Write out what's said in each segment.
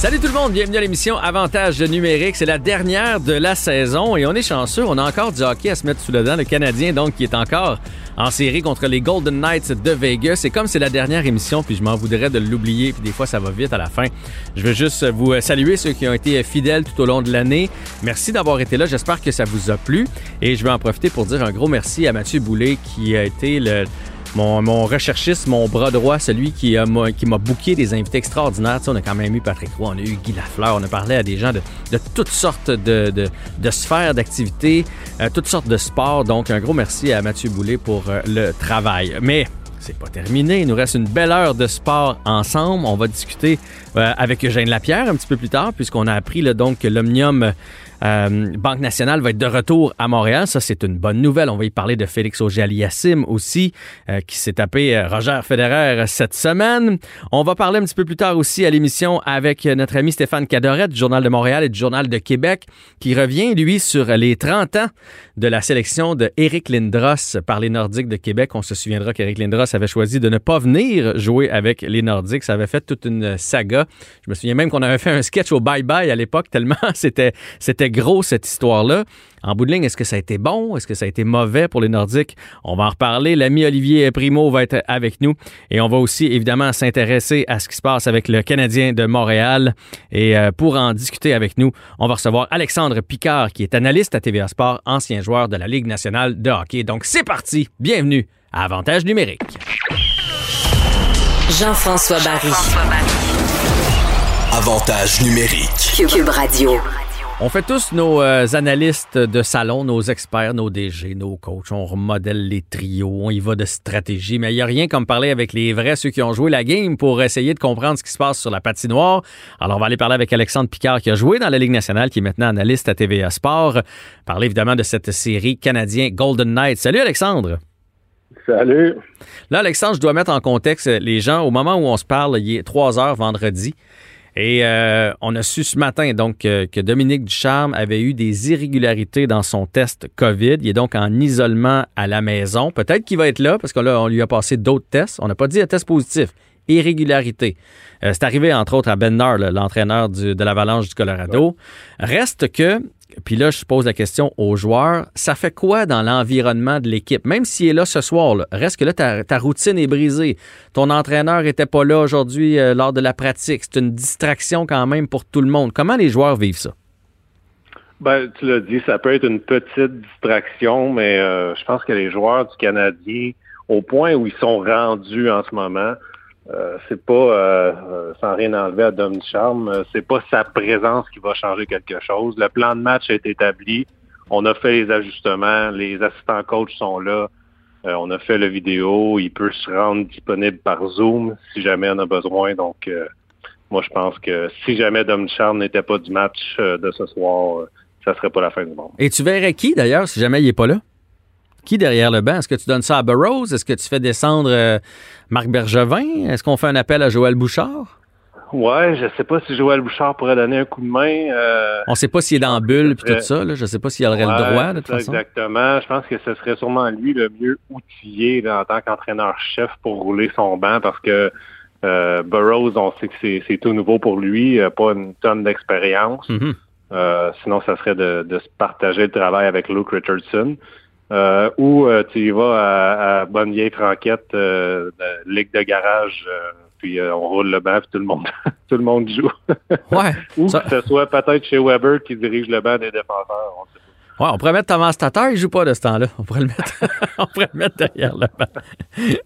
Salut tout le monde, bienvenue à l'émission Avantage numérique. C'est la dernière de la saison et on est chanceux. On a encore du hockey à se mettre sous le dent. Le Canadien, donc, qui est encore en série contre les Golden Knights de Vegas. C'est comme c'est la dernière émission, puis je m'en voudrais de l'oublier, puis des fois ça va vite à la fin. Je veux juste vous saluer ceux qui ont été fidèles tout au long de l'année. Merci d'avoir été là. J'espère que ça vous a plu. Et je vais en profiter pour dire un gros merci à Mathieu Boulet qui a été le mon, recherchiste, mon bras droit, celui qui, qui m'a booké des invités extraordinaires. on a quand même eu Patrick Roy, on a eu Guy Lafleur, on a parlé à des gens de, toutes sortes de, sphères d'activité, euh, toutes sortes de sports. Donc, un gros merci à Mathieu Boulet pour euh, le travail. Mais c'est pas terminé. Il nous reste une belle heure de sport ensemble. On va discuter euh, avec Eugène Lapierre un petit peu plus tard, puisqu'on a appris là, donc que l'Omnium euh, Banque nationale va être de retour à Montréal. Ça, c'est une bonne nouvelle. On va y parler de Félix Auger-Aliassime aussi, euh, qui s'est tapé euh, Roger Federer cette semaine. On va parler un petit peu plus tard aussi à l'émission avec notre ami Stéphane Cadoret du Journal de Montréal et du Journal de Québec, qui revient, lui, sur les 30 ans de la sélection de Lindros par les Nordiques de Québec. On se souviendra qu'Éric Lindros avait choisi de ne pas venir jouer avec les Nordiques. Ça avait fait toute une saga. Je me souviens même qu'on avait fait un sketch au Bye Bye à l'époque, tellement c'était, c'était gros cette histoire-là. En bout de ligne, est-ce que ça a été bon? Est-ce que ça a été mauvais pour les Nordiques? On va en reparler. L'ami Olivier Primo va être avec nous et on va aussi évidemment s'intéresser à ce qui se passe avec le Canadien de Montréal. Et euh, pour en discuter avec nous, on va recevoir Alexandre Picard qui est analyste à TVA Sport, ancien joueur de la Ligue nationale de hockey. Donc c'est parti. Bienvenue à Avantage numérique. Jean-François Barry. Avantage numérique. Cube Radio. On fait tous nos euh, analystes de salon, nos experts, nos DG, nos coachs. On remodèle les trios, on y va de stratégie. Mais il n'y a rien comme parler avec les vrais, ceux qui ont joué la game, pour essayer de comprendre ce qui se passe sur la patinoire. Alors, on va aller parler avec Alexandre Picard, qui a joué dans la Ligue nationale, qui est maintenant analyste à TVA Sport. Parler évidemment de cette série canadien Golden Knight. Salut Alexandre. Salut. Là, Alexandre, je dois mettre en contexte les gens. Au moment où on se parle, il est 3 heures vendredi. Et euh, on a su ce matin donc euh, que Dominique Ducharme avait eu des irrégularités dans son test COVID. Il est donc en isolement à la maison. Peut-être qu'il va être là parce qu'on on lui a passé d'autres tests. On n'a pas dit un test positif. Irrégularité. Euh, c'est arrivé entre autres à Ben l'entraîneur de l'Avalanche du Colorado. Reste que puis là, je pose la question aux joueurs, ça fait quoi dans l'environnement de l'équipe? Même s'il est là ce soir, reste que là, ta, routine est brisée. Ton entraîneur n'était pas là aujourd'hui euh, lors de la pratique. C'est une distraction quand même pour tout le monde. Comment les joueurs vivent ça? Ben, tu l'as dit, ça peut être une petite distraction, mais euh, je pense que les joueurs du Canadien, au point où ils sont rendus en ce moment, euh, c'est pas, euh, euh, sans rien enlever à Dom Charme, c'est pas sa présence qui va changer quelque chose. Le plan de match est établi. On a fait les ajustements. Les assistants coachs sont là. on a fait le vidéo. Il peut se rendre disponible par Zoom si jamais on a besoin. Donc, moi, je pense que si jamais Dom Charme n'était pas du match de ce soir, ça serait pas la fin du monde. Et tu verrais qui, d'ailleurs, si jamais il n'est pas là? Qui derrière le banc? Est-ce que tu donnes ça à Burroughs? Est-ce que tu fais descendre euh, Marc Bergevin? Est-ce qu'on fait un appel à Joël Bouchard? Ouais, je sais pas si Joël Bouchard pourrait donner un coup de main. Euh, On sait pas s'il est dans la bulle et tout ça. Là. Je sais pas s'il aurait le droit, de toute façon. Exactement. Je pense que ce serait sûrement lui le mieux outillé en tant qu'entraîneur-chef pour rouler son banc parce que euh, Burroughs, on sait que c'est tout nouveau pour lui, pas une tonne d'expérience. Mm-hmm. Euh, sinon, ça serait de, de, se partager le travail avec Luke Richardson. Euh, ou euh, tu y vas à, à bonne vieille franquette, euh, de ligue de garage, euh, puis on roule le banc, puis tout le monde, tout le monde joue. ouais. ou que ce soit peut-être chez Weber qui dirige le banc des défenseurs. Ouais, on pourrait mettre Thomas Tatar, il joue pas de ce temps-là. On pourrait le mettre, on pourrait le mettre derrière le banc.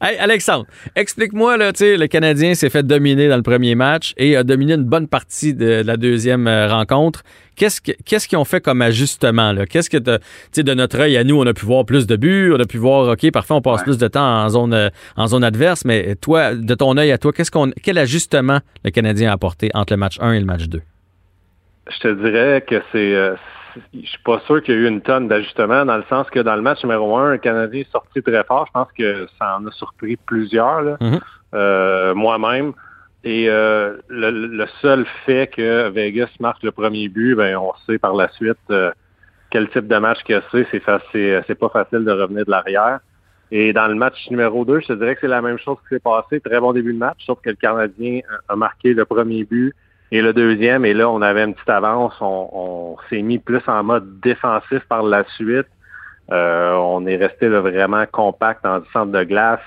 Hey, Alexandre, explique-moi, là, tu sais, le Canadien s'est fait dominer dans le premier match et a dominé une bonne partie de la deuxième euh, rencontre. Qu'est-ce qu'est-ce qu'ils ont fait comme ajustement, là? Qu'est-ce que, tu sais, de notre œil à nous, on a pu voir plus de buts, on a pu voir, OK, parfois on passe plus de temps en zone, euh, en zone adverse, mais toi, de ton œil à toi, qu'est-ce qu'on, quel ajustement le Canadien a apporté entre le match 1 et le match 2? Je te dirais que c'est, euh, je suis pas sûr qu'il y a eu une tonne d'ajustements dans le sens que dans le match numéro un, le Canadien est sorti très fort. Je pense que ça en a surpris plusieurs, mm-hmm. euh, moi-même. Et euh, le, seul fait que Vegas marque le premier but, ben on sait par la suite euh, quel type de match que c'est. C'est c'est pas facile de revenir de l'arrière. Et dans le match numéro 2, je te dirais que c'est la même chose qui s'est passé. Très bon début de match, sauf que le Canadien a marqué le premier but et le deuxième, et là, on avait une petite avance. On, s'est mis plus en mode défensif par la suite. Euh, on est resté vraiment compact dans le centre de glace.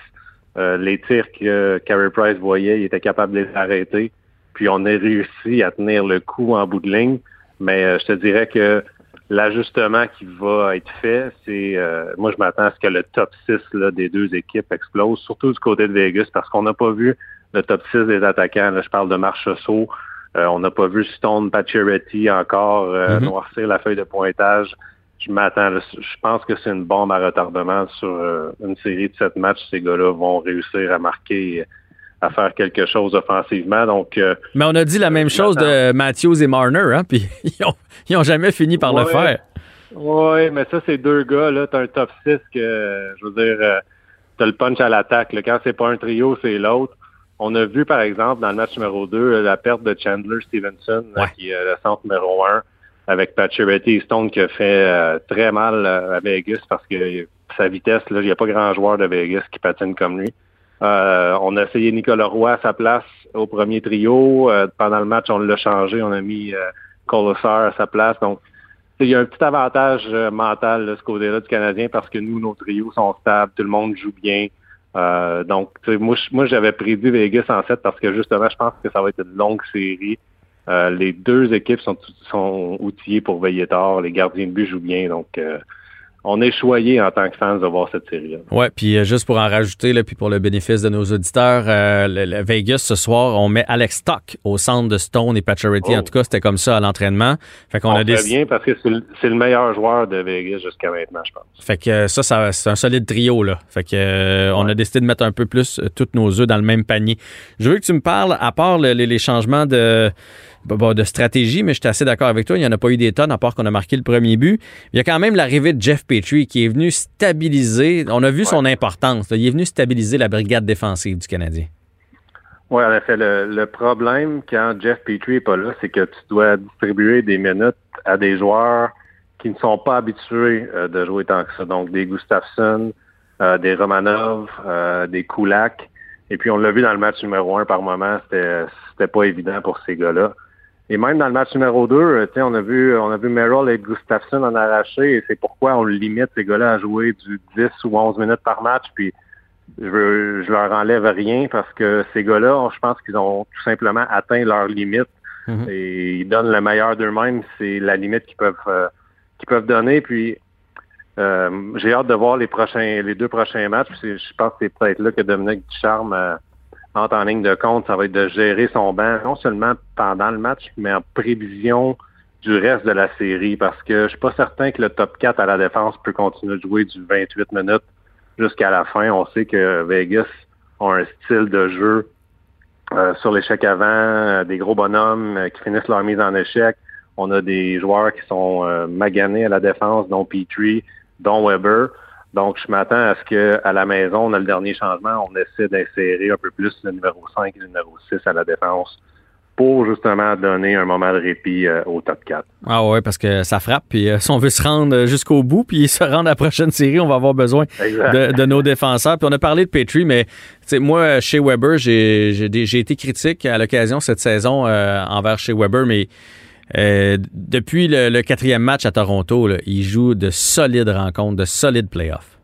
Euh, les tirs que Carey Price voyait, il était capable de les arrêter. Puis on a réussi à tenir le coup en bout de ligne. Mais euh, je te dirais que l'ajustement qui va être fait, c'est moi je m'attends à ce que le top 6 là, des deux équipes explose, surtout du côté de Vegas, parce qu'on n'a pas vu le top 6 des attaquants. Là, je parle de Marchessault, on n'a pas vu Stone Pacioretty encore euh, mm-hmm. noircir la feuille de pointage. Je m'attends. Je pense que c'est une bombe à retardement sur euh, une série de sept matchs. Ces gars-là vont réussir à marquer à faire quelque chose offensivement. Donc, Mais on a dit la même chose de Matthews et Marner, hein? Puis ils ont, jamais fini par le faire. Oui, mais ça, c'est deux gars, là. T'as un top 6 que, je veux dire, t'as le punch à l'attaque. Quand c'est pas un trio, c'est l'autre. On a vu, par exemple, dans le match numéro 2, la perte de Chandler Stevenson, qui est le centre numéro 1, avec Pacioretty et Stone qui a fait euh, très mal à Vegas parce que sa vitesse, là, il n'y a pas grand joueur de Vegas qui patine comme lui. Euh, on a essayé Nicolas Roy à sa place au premier trio. Euh, pendant le match, on l'a changé. On a mis euh, à sa place. Donc, il y a un petit avantage mental de ce côté-là du Canadien parce que nous, nos trios sont stables, tout le monde joue bien. Euh, donc, moi, moi j'avais prévu Vegas en 7 parce que justement, je pense que ça va être une longue série. Euh, les deux équipes sont, sont outillées pour veiller tard. Les gardiens de but jouent bien. Donc, euh, on est choyé en tant que fans de voir cette série-là. Ouais, puis euh, juste pour en rajouter, là, puis pour le bénéfice de nos auditeurs, euh, le, Vegas ce soir, on met Alex Stock au centre de Stone et Pacioretty. En oh. tout cas, c'était comme ça à l'entraînement. Fait qu'on a des... bien parce que c'est le, meilleur joueur de Vegas jusqu'à maintenant, je pense. Fait que ça, ça c'est un solide trio là. Fait que euh, on a décidé de mettre un peu plus tous nos œufs dans le même panier. Je veux que tu me parles, à part les changements de de stratégie, mais j'étais assez d'accord avec toi. Il n'y en a pas eu des tonnes, à part qu'on a marqué le premier but. Il y a quand même l'arrivée de Jeff Petrie qui est venu stabiliser. On a vu son importance. Il est venu stabiliser la brigade défensive du Canadien. Oui, en effet. Le, problème quand Jeff Petrie n'est pas là, c'est que tu dois distribuer des minutes à des joueurs qui ne sont pas habitués euh, de jouer tant que ça. Donc, des Gustafsson, euh, des Romanov, euh, des Kulak. Et puis, on l'a vu dans le match numéro un par moment, c'était pas évident pour ces gars-là. Et même dans le match numéro 2, euh, on a vu on a vu Merrill et Gustafsson en arracher et c'est pourquoi on limite ces gars-là à jouer du 10 ou 11 minutes par match. Puis je, veux, je leur enlève rien parce que ces gars-là, je pense qu'ils ont tout simplement atteint leur limite mhm. et ils donnent le meilleur d'eux-mêmes. C'est la limite qu'ils peuvent euh, qu'ils peuvent donner. Puis euh, j'ai hâte de voir les prochains les deux prochains matchs. Je pense que c'est peut-être là que Dominique Ducharme en ligne de compte, ça va être de gérer son banc, non seulement pendant le match, mais en prévision du reste de la série, parce que je suis pas certain que le top 4 à la défense peut continuer de jouer du 28 minutes jusqu'à la fin. On sait que Vegas a un style de jeu euh, sur l'échec avant, euh, des gros bonhommes euh, qui finissent leur mise en échec. On a des joueurs qui sont maganés à la défense, dont Petrie, dont Weber. Donc, je m'attends à ce qu'à la maison, on a le dernier changement, on essaie d'insérer un peu plus le numéro 5 et le numéro 6 à la défense pour justement donner un moment de répit euh, au top 4. Ah ouais, parce que ça frappe. Puis euh, si on veut se rendre jusqu'au bout, puis se rendre à la prochaine série, on va avoir besoin de, nos défenseurs. Puis on a parlé de Petrie, mais moi, chez Weber, j'ai été critique à l'occasion cette saison euh, envers chez Weber, mais euh, depuis le, quatrième match à Toronto, il joue de solides rencontres, de solides playoffs.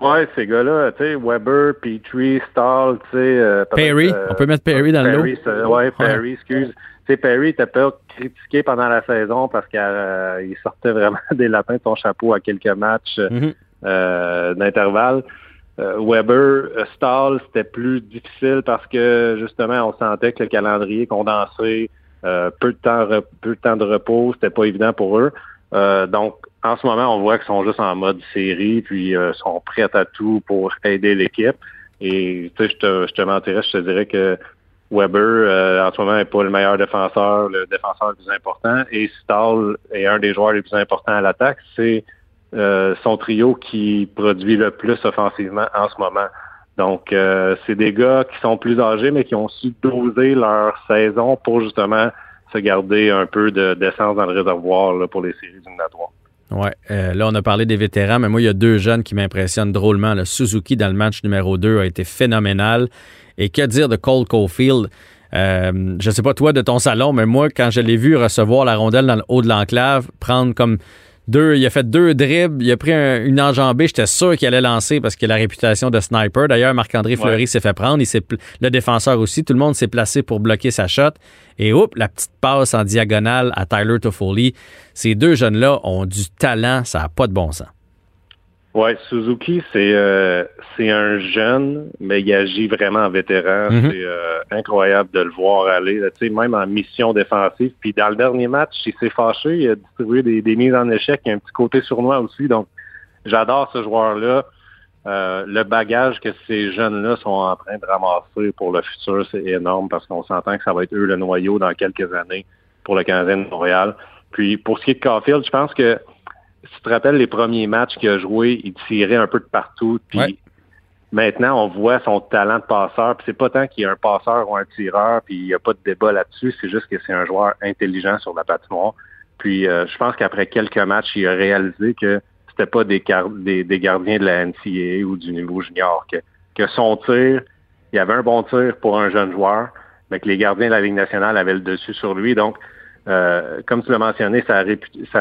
Ouais, ces gars-là, tu sais, Weber, Petrie, Stahl, tu sais. Euh, Perry, on peut mettre Perry dans Perry, le lot. Ouais, Perry, excuse. Tu sais, Perry était pas critiqué pendant la saison parce qu'il sortait vraiment des lapins de son chapeau à quelques matchs mm-hmm. d'intervalle. Weber, Stahl, c'était plus difficile parce que justement, on sentait que le calendrier condensé, peu de temps, peu de temps de repos, c'était pas évident pour eux. donc, en ce moment, on voit qu'ils sont juste en mode série, puis euh, sont prêts à tout pour aider l'équipe. Et tu sais, je te, je te mentirais, je te dirais que Weber, euh, en ce moment, n'est pas le meilleur défenseur, le défenseur le plus important. Et Stahl est un des joueurs les plus importants à l'attaque. C'est euh, son trio qui produit le plus offensivement en ce moment. Donc, c'est des gars qui sont plus âgés, mais qui ont su doser leur saison pour justement se garder un peu d'essence dans le réservoir pour les séries éliminatoires. Ouais, euh, là on a parlé des vétérans, mais moi il y a deux jeunes qui m'impressionnent drôlement. Le Suzuki dans le match numéro 2 a été phénoménal. Et que dire de Cole Caulfield? Euh, je sais pas toi de ton salon, mais moi quand je l'ai vu recevoir la rondelle dans le haut de l'enclave, prendre comme il a fait deux dribbles, il a pris une enjambée. J'étais sûr qu'il allait lancer parce qu'il a la réputation de sniper. D'ailleurs, Marc-André Fleury s'est fait prendre. Il le défenseur aussi. Tout le monde s'est placé pour bloquer sa shot. Et oups, la petite passe en diagonale à Tyler Toffoli. Ces deux jeunes-là ont du talent. Ça n'a pas de bon sens. Ouais, Suzuki, c'est euh, c'est un jeune, mais il agit vraiment en vétéran. Mhm. C'est euh, incroyable de le voir aller, tu sais, même en mission défensive. Puis dans le dernier match, il s'est fâché, il a distribué des, des mises en échec, il y a un petit côté sournois aussi. Donc, j'adore ce joueur-là. Euh, le bagage que ces jeunes-là sont en train de ramasser pour le futur, c'est énorme parce qu'on s'entend que ça va être eux le noyau dans quelques années pour le Canadien de Montréal. Puis pour ce qui est de Caulfield, je pense que si tu te rappelles les premiers matchs qu'il a joué, il tirait un peu de partout. Puis maintenant, on voit son talent de passeur. Puis c'est pas tant qu'il y a un passeur ou un tireur, puis il n'y a pas de débat là-dessus. C'est juste que c'est un joueur intelligent sur la patinoire. Puis euh, je pense qu'après quelques matchs, il a réalisé que c'était pas des, des, gardiens de la NCAA ou du niveau junior. Que, que son tir, il y avait un bon tir pour un jeune joueur, mais que les gardiens de la Ligue nationale avaient le dessus sur lui. Donc, euh, comme tu l'as mentionné, sa,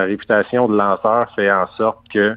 réputation de lanceur fait en sorte que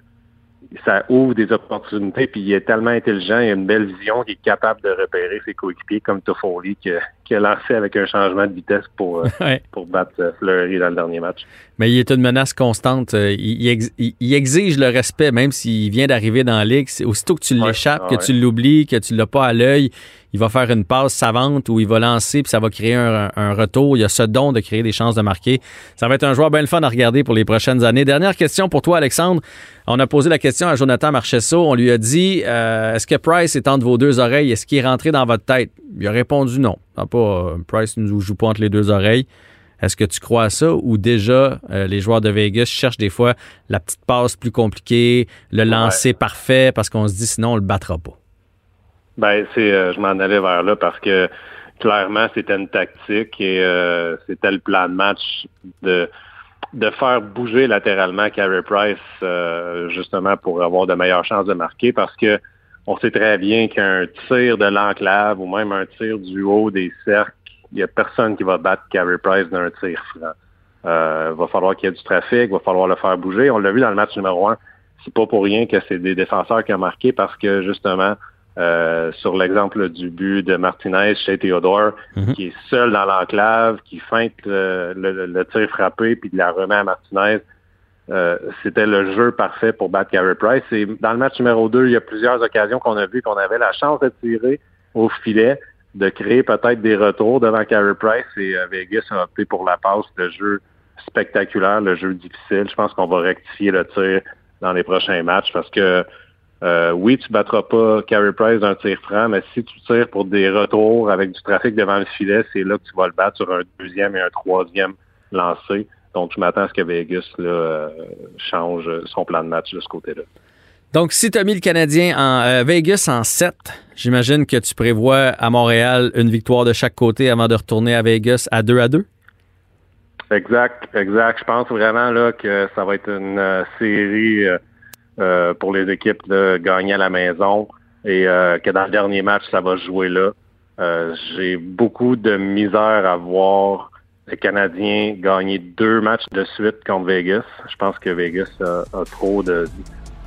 ça ouvre des opportunités, puis il est tellement intelligent, il a une belle vision, qu'il est capable de repérer ses coéquipiers comme Toffoli, qui, qui, a lancé avec un changement de vitesse pour, euh, pour battre euh, Fleury dans le dernier match. Mais il est une menace constante. Il, exige le respect, même s'il vient d'arriver dans la ligue. Aussitôt que tu l'échappes, que tu l'oublies, que tu l'as pas à l'œil, il va faire une passe savante où il va lancer puis ça va créer un, retour. Il y a ce don de créer des chances de marquer. Ça va être un joueur bien le fun à regarder pour les prochaines années. Dernière question pour toi, Alexandre. On a posé la question à Jonathan Marchesso. On lui a dit euh, Est-ce que Price est entre vos deux oreilles? Est-ce qu'il est rentré dans votre tête? Il a répondu non. pas, euh, Price ne joue pas entre les deux oreilles. Est-ce que tu crois à ça ou déjà euh, les joueurs de Vegas cherchent des fois la petite passe plus compliquée, le lancer parfait parce qu'on se dit sinon on le battra pas? Ben, c'est, euh, je m'en allais vers là parce que clairement, c'était une tactique et euh, c'était le plan de match de de faire bouger latéralement Carey Price euh, justement pour avoir de meilleures chances de marquer parce que on sait très bien qu'un tir de l'enclave ou même un tir du haut des cercles, il n'y a personne qui va battre Carey Price d'un tir franc. Euh, va falloir qu'il y ait du trafic, va falloir le faire bouger. On l'a vu dans le match numéro un. C'est pas pour rien que c'est des défenseurs qui ont marqué parce que justement, euh, sur l'exemple du but de Martinez chez Théodore, mhm. qui est seul dans l'enclave, qui feinte le, tir frappé puis de la remet à Martinez. Euh, c'était le jeu parfait pour battre Carey Price. Et dans le match numéro 2, il y a plusieurs occasions qu'on a vu qu'on avait la chance de tirer au filet, de créer peut-être des retours devant Carey Price et euh, Vegas a opté pour la passe, le jeu spectaculaire, le jeu difficile. Je pense qu'on va rectifier le tir dans les prochains matchs parce que euh, oui, tu battras pas Carey Price d'un tir franc, mais si tu tires pour des retours avec du trafic devant le filet, c'est là que tu vas le battre sur un deuxième et un troisième lancé. Donc, je m'attends à ce que Vegas là, euh, change son plan de match de ce côté-là. Donc, si tu as mis le Canadien en euh, Vegas en 7, j'imagine que tu prévois à Montréal une victoire de chaque côté avant de retourner à Vegas à 2 à 2? Exact, exact. Je pense vraiment là que ça va être une série euh, pour les équipes de gagner à la maison et euh, que dans le dernier match, ça va jouer là. Euh, j'ai beaucoup de misère à voir les Canadiens gagner deux matchs de suite contre Vegas. Je pense que Vegas a, trop de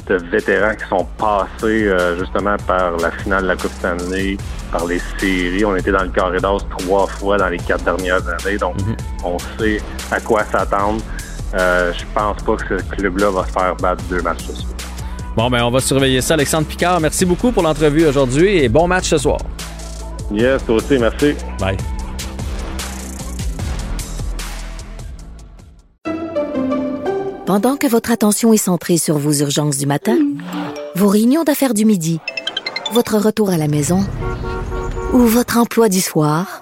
de vétérans qui sont passés euh, justement par la finale de la Coupe Stanley, par les séries. On était dans le corridor trois fois dans les quatre dernières années, donc mhm. on sait à quoi s'attendre. Euh, je pense pas que ce club-là va se faire battre deux matchs ce soir. Bon, ben on va surveiller ça. Alexandre Picard, merci beaucoup pour l'entrevue aujourd'hui et bon match ce soir. Yes, toi aussi, merci. Bye. Pendant que votre attention est centrée sur vos urgences du matin, vos réunions d'affaires du midi, votre retour à la maison ou votre emploi du soir,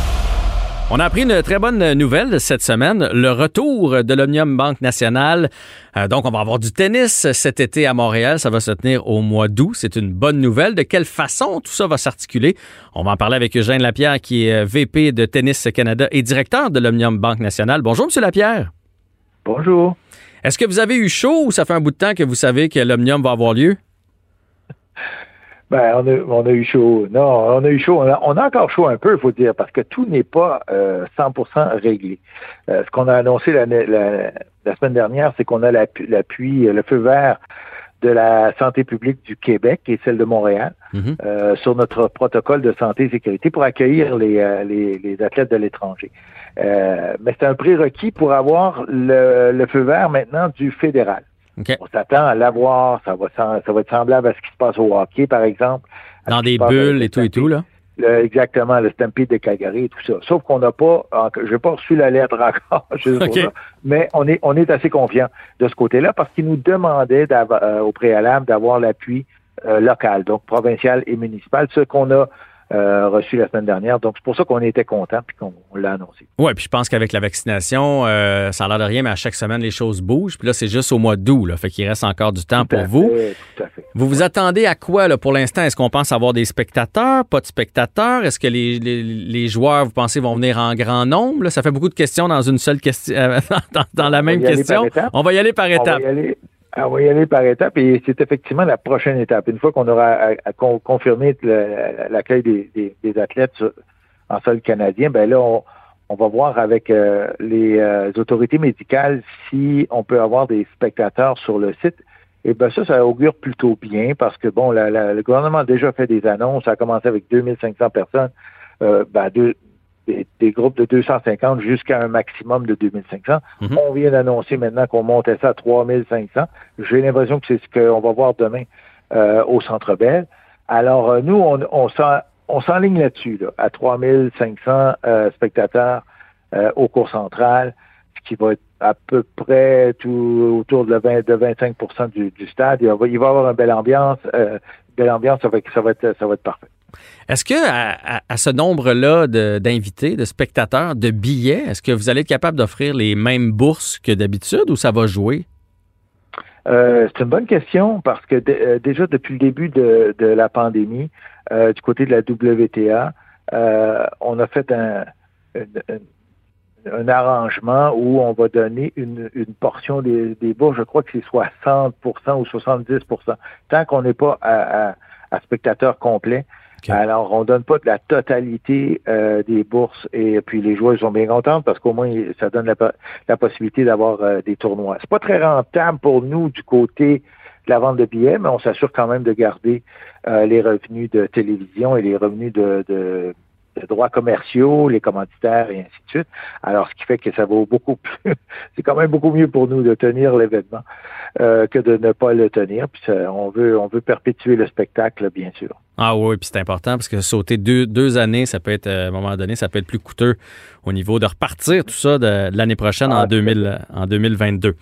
On a appris une très bonne nouvelle cette semaine, le retour de l'Omnium Banque Nationale. Euh, donc, on va avoir du tennis cet été à Montréal. Ça va se tenir au mois d'août. C'est une bonne nouvelle. De quelle façon tout ça va s'articuler? On va en parler avec Eugène Lapierre, qui est euh, VP de Tennis Canada et directeur de l'Omnium Banque Nationale. Bonjour, Monsieur Lapierre. Bonjour. Est-ce que vous avez eu chaud ou ça fait un bout de temps que vous savez que l'Omnium va avoir lieu? Ben, on a, on a eu chaud. Non, on a eu chaud. On a, encore chaud un peu, il faut dire, parce que tout n'est pas euh, 100% réglé. Euh, ce qu'on a annoncé la, la, semaine dernière, c'est qu'on a l'appui, le feu vert de la santé publique du Québec et celle de Montréal mm-hmm. euh, sur notre protocole de santé et sécurité pour accueillir les, euh, les, les athlètes de l'étranger. mais c'est un prérequis pour avoir le, le feu vert maintenant du fédéral. On s'attend à l'avoir. Ça va, ça va être semblable à ce qui se passe au hockey, par exemple. Dans des bulles et tout et tout, là? exactement, le Stampede de Calgary et tout ça. Sauf qu'on n'a pas, je n'ai pas reçu la lettre encore, mais on est, on est assez confiant de ce côté-là parce qu'il nous demandait euh, au préalable d'avoir l'appui euh, local, donc provincial et municipal, ce qu'on a euh, reçu la semaine dernière. Donc, c'est pour ça qu'on était content puis qu'on l'a annoncé. Oui, puis je pense qu'avec la vaccination, euh, ça a l'air de rien, mais à chaque semaine, les choses bougent. Puis là, c'est juste au mois d'août, là. Fait qu'il reste encore du temps pour vous. tout à fait. Vous vous attendez à quoi, là, pour l'instant? Est-ce qu'on pense avoir des spectateurs, pas de spectateurs? Est-ce que les, les, joueurs, vous pensez, vont venir en grand nombre? Ça fait beaucoup de questions dans une seule question, euh, dans, la même question. On va y aller par étapes. On va y aller par étapes et c'est effectivement la prochaine étape. Une fois qu'on aura confirmé l'accueil des, athlètes en sol canadien, ben là, on, va voir avec euh, les euh, autorités médicales si on peut avoir des spectateurs sur le site. Et ben ça, ça augure plutôt bien parce que bon, le gouvernement a déjà fait des annonces. Ça a commencé avec 2500 personnes. Euh, ben, deux, des, groupes de 250 jusqu'à un maximum de 2500. Mhm. On vient d'annoncer maintenant qu'on montait ça à 3500. J'ai l'impression que c'est ce qu'on va voir demain euh, au Centre Bell. Alors, euh, nous, on, on s'enligne là-dessus, là, à 3500 euh, spectateurs au cours central, ce qui va être à peu près tout autour de, 20, de 25 du, stade. Il va, il va y avoir une belle ambiance. belle ambiance, ça va, ça va, être, ça va être parfait. Est-ce que à, ce nombre-là d'invités, de, spectateurs, de billets, est-ce que vous allez être capable d'offrir les mêmes bourses que d'habitude ou ça va jouer? Euh, c'est une bonne question parce que euh, déjà depuis le début de, la pandémie, euh, du côté de la WTA, on a fait un, arrangement où on va donner une, portion des, bourses, je crois que c'est 60% ou 70% tant qu'on n'est pas à, à spectateur complet. Alors, on donne pas de la totalité euh, des bourses et puis les joueurs sont bien contents parce qu'au moins ça donne la, possibilité d'avoir euh, des tournois. C'est pas très rentable pour nous du côté de la vente de billets, mais on s'assure quand même de garder euh, les revenus de télévision et les revenus de, de, droits commerciaux, les commanditaires et ainsi de suite. Alors, ce qui fait que ça vaut beaucoup plus. c'est quand même beaucoup mieux pour nous de tenir l'événement que de ne pas le tenir. Puis on veut on veut perpétuer le spectacle, bien sûr. Ah oui, puis c'est important parce que sauter deux, deux, années, ça peut être, euh, à un moment donné, ça peut être plus coûteux au niveau de repartir tout ça de, l'année prochaine en, ah, en 2022.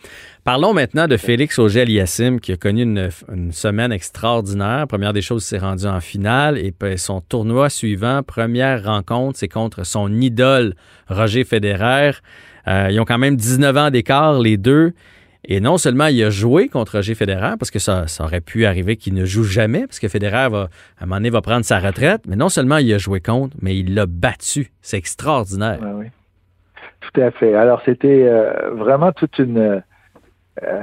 Parlons maintenant de Félix Auger-Aliassime qui a connu une, semaine extraordinaire. Première des choses, s'est rendu en finale et son tournoi suivant, première rencontre, c'est contre son idole Roger Federer. Euh, ils ont quand même 19 ans d'écart, les deux. Et non seulement il a joué contre Roger Federer, parce que ça, ça aurait pu arriver qu'il ne joue jamais, parce que Federer, va, à un moment donné, va prendre sa retraite, mais non seulement il a joué contre, mais il l'a battu. C'est extraordinaire. oui. Tout à fait. Alors, c'était euh, vraiment toute une... Euh,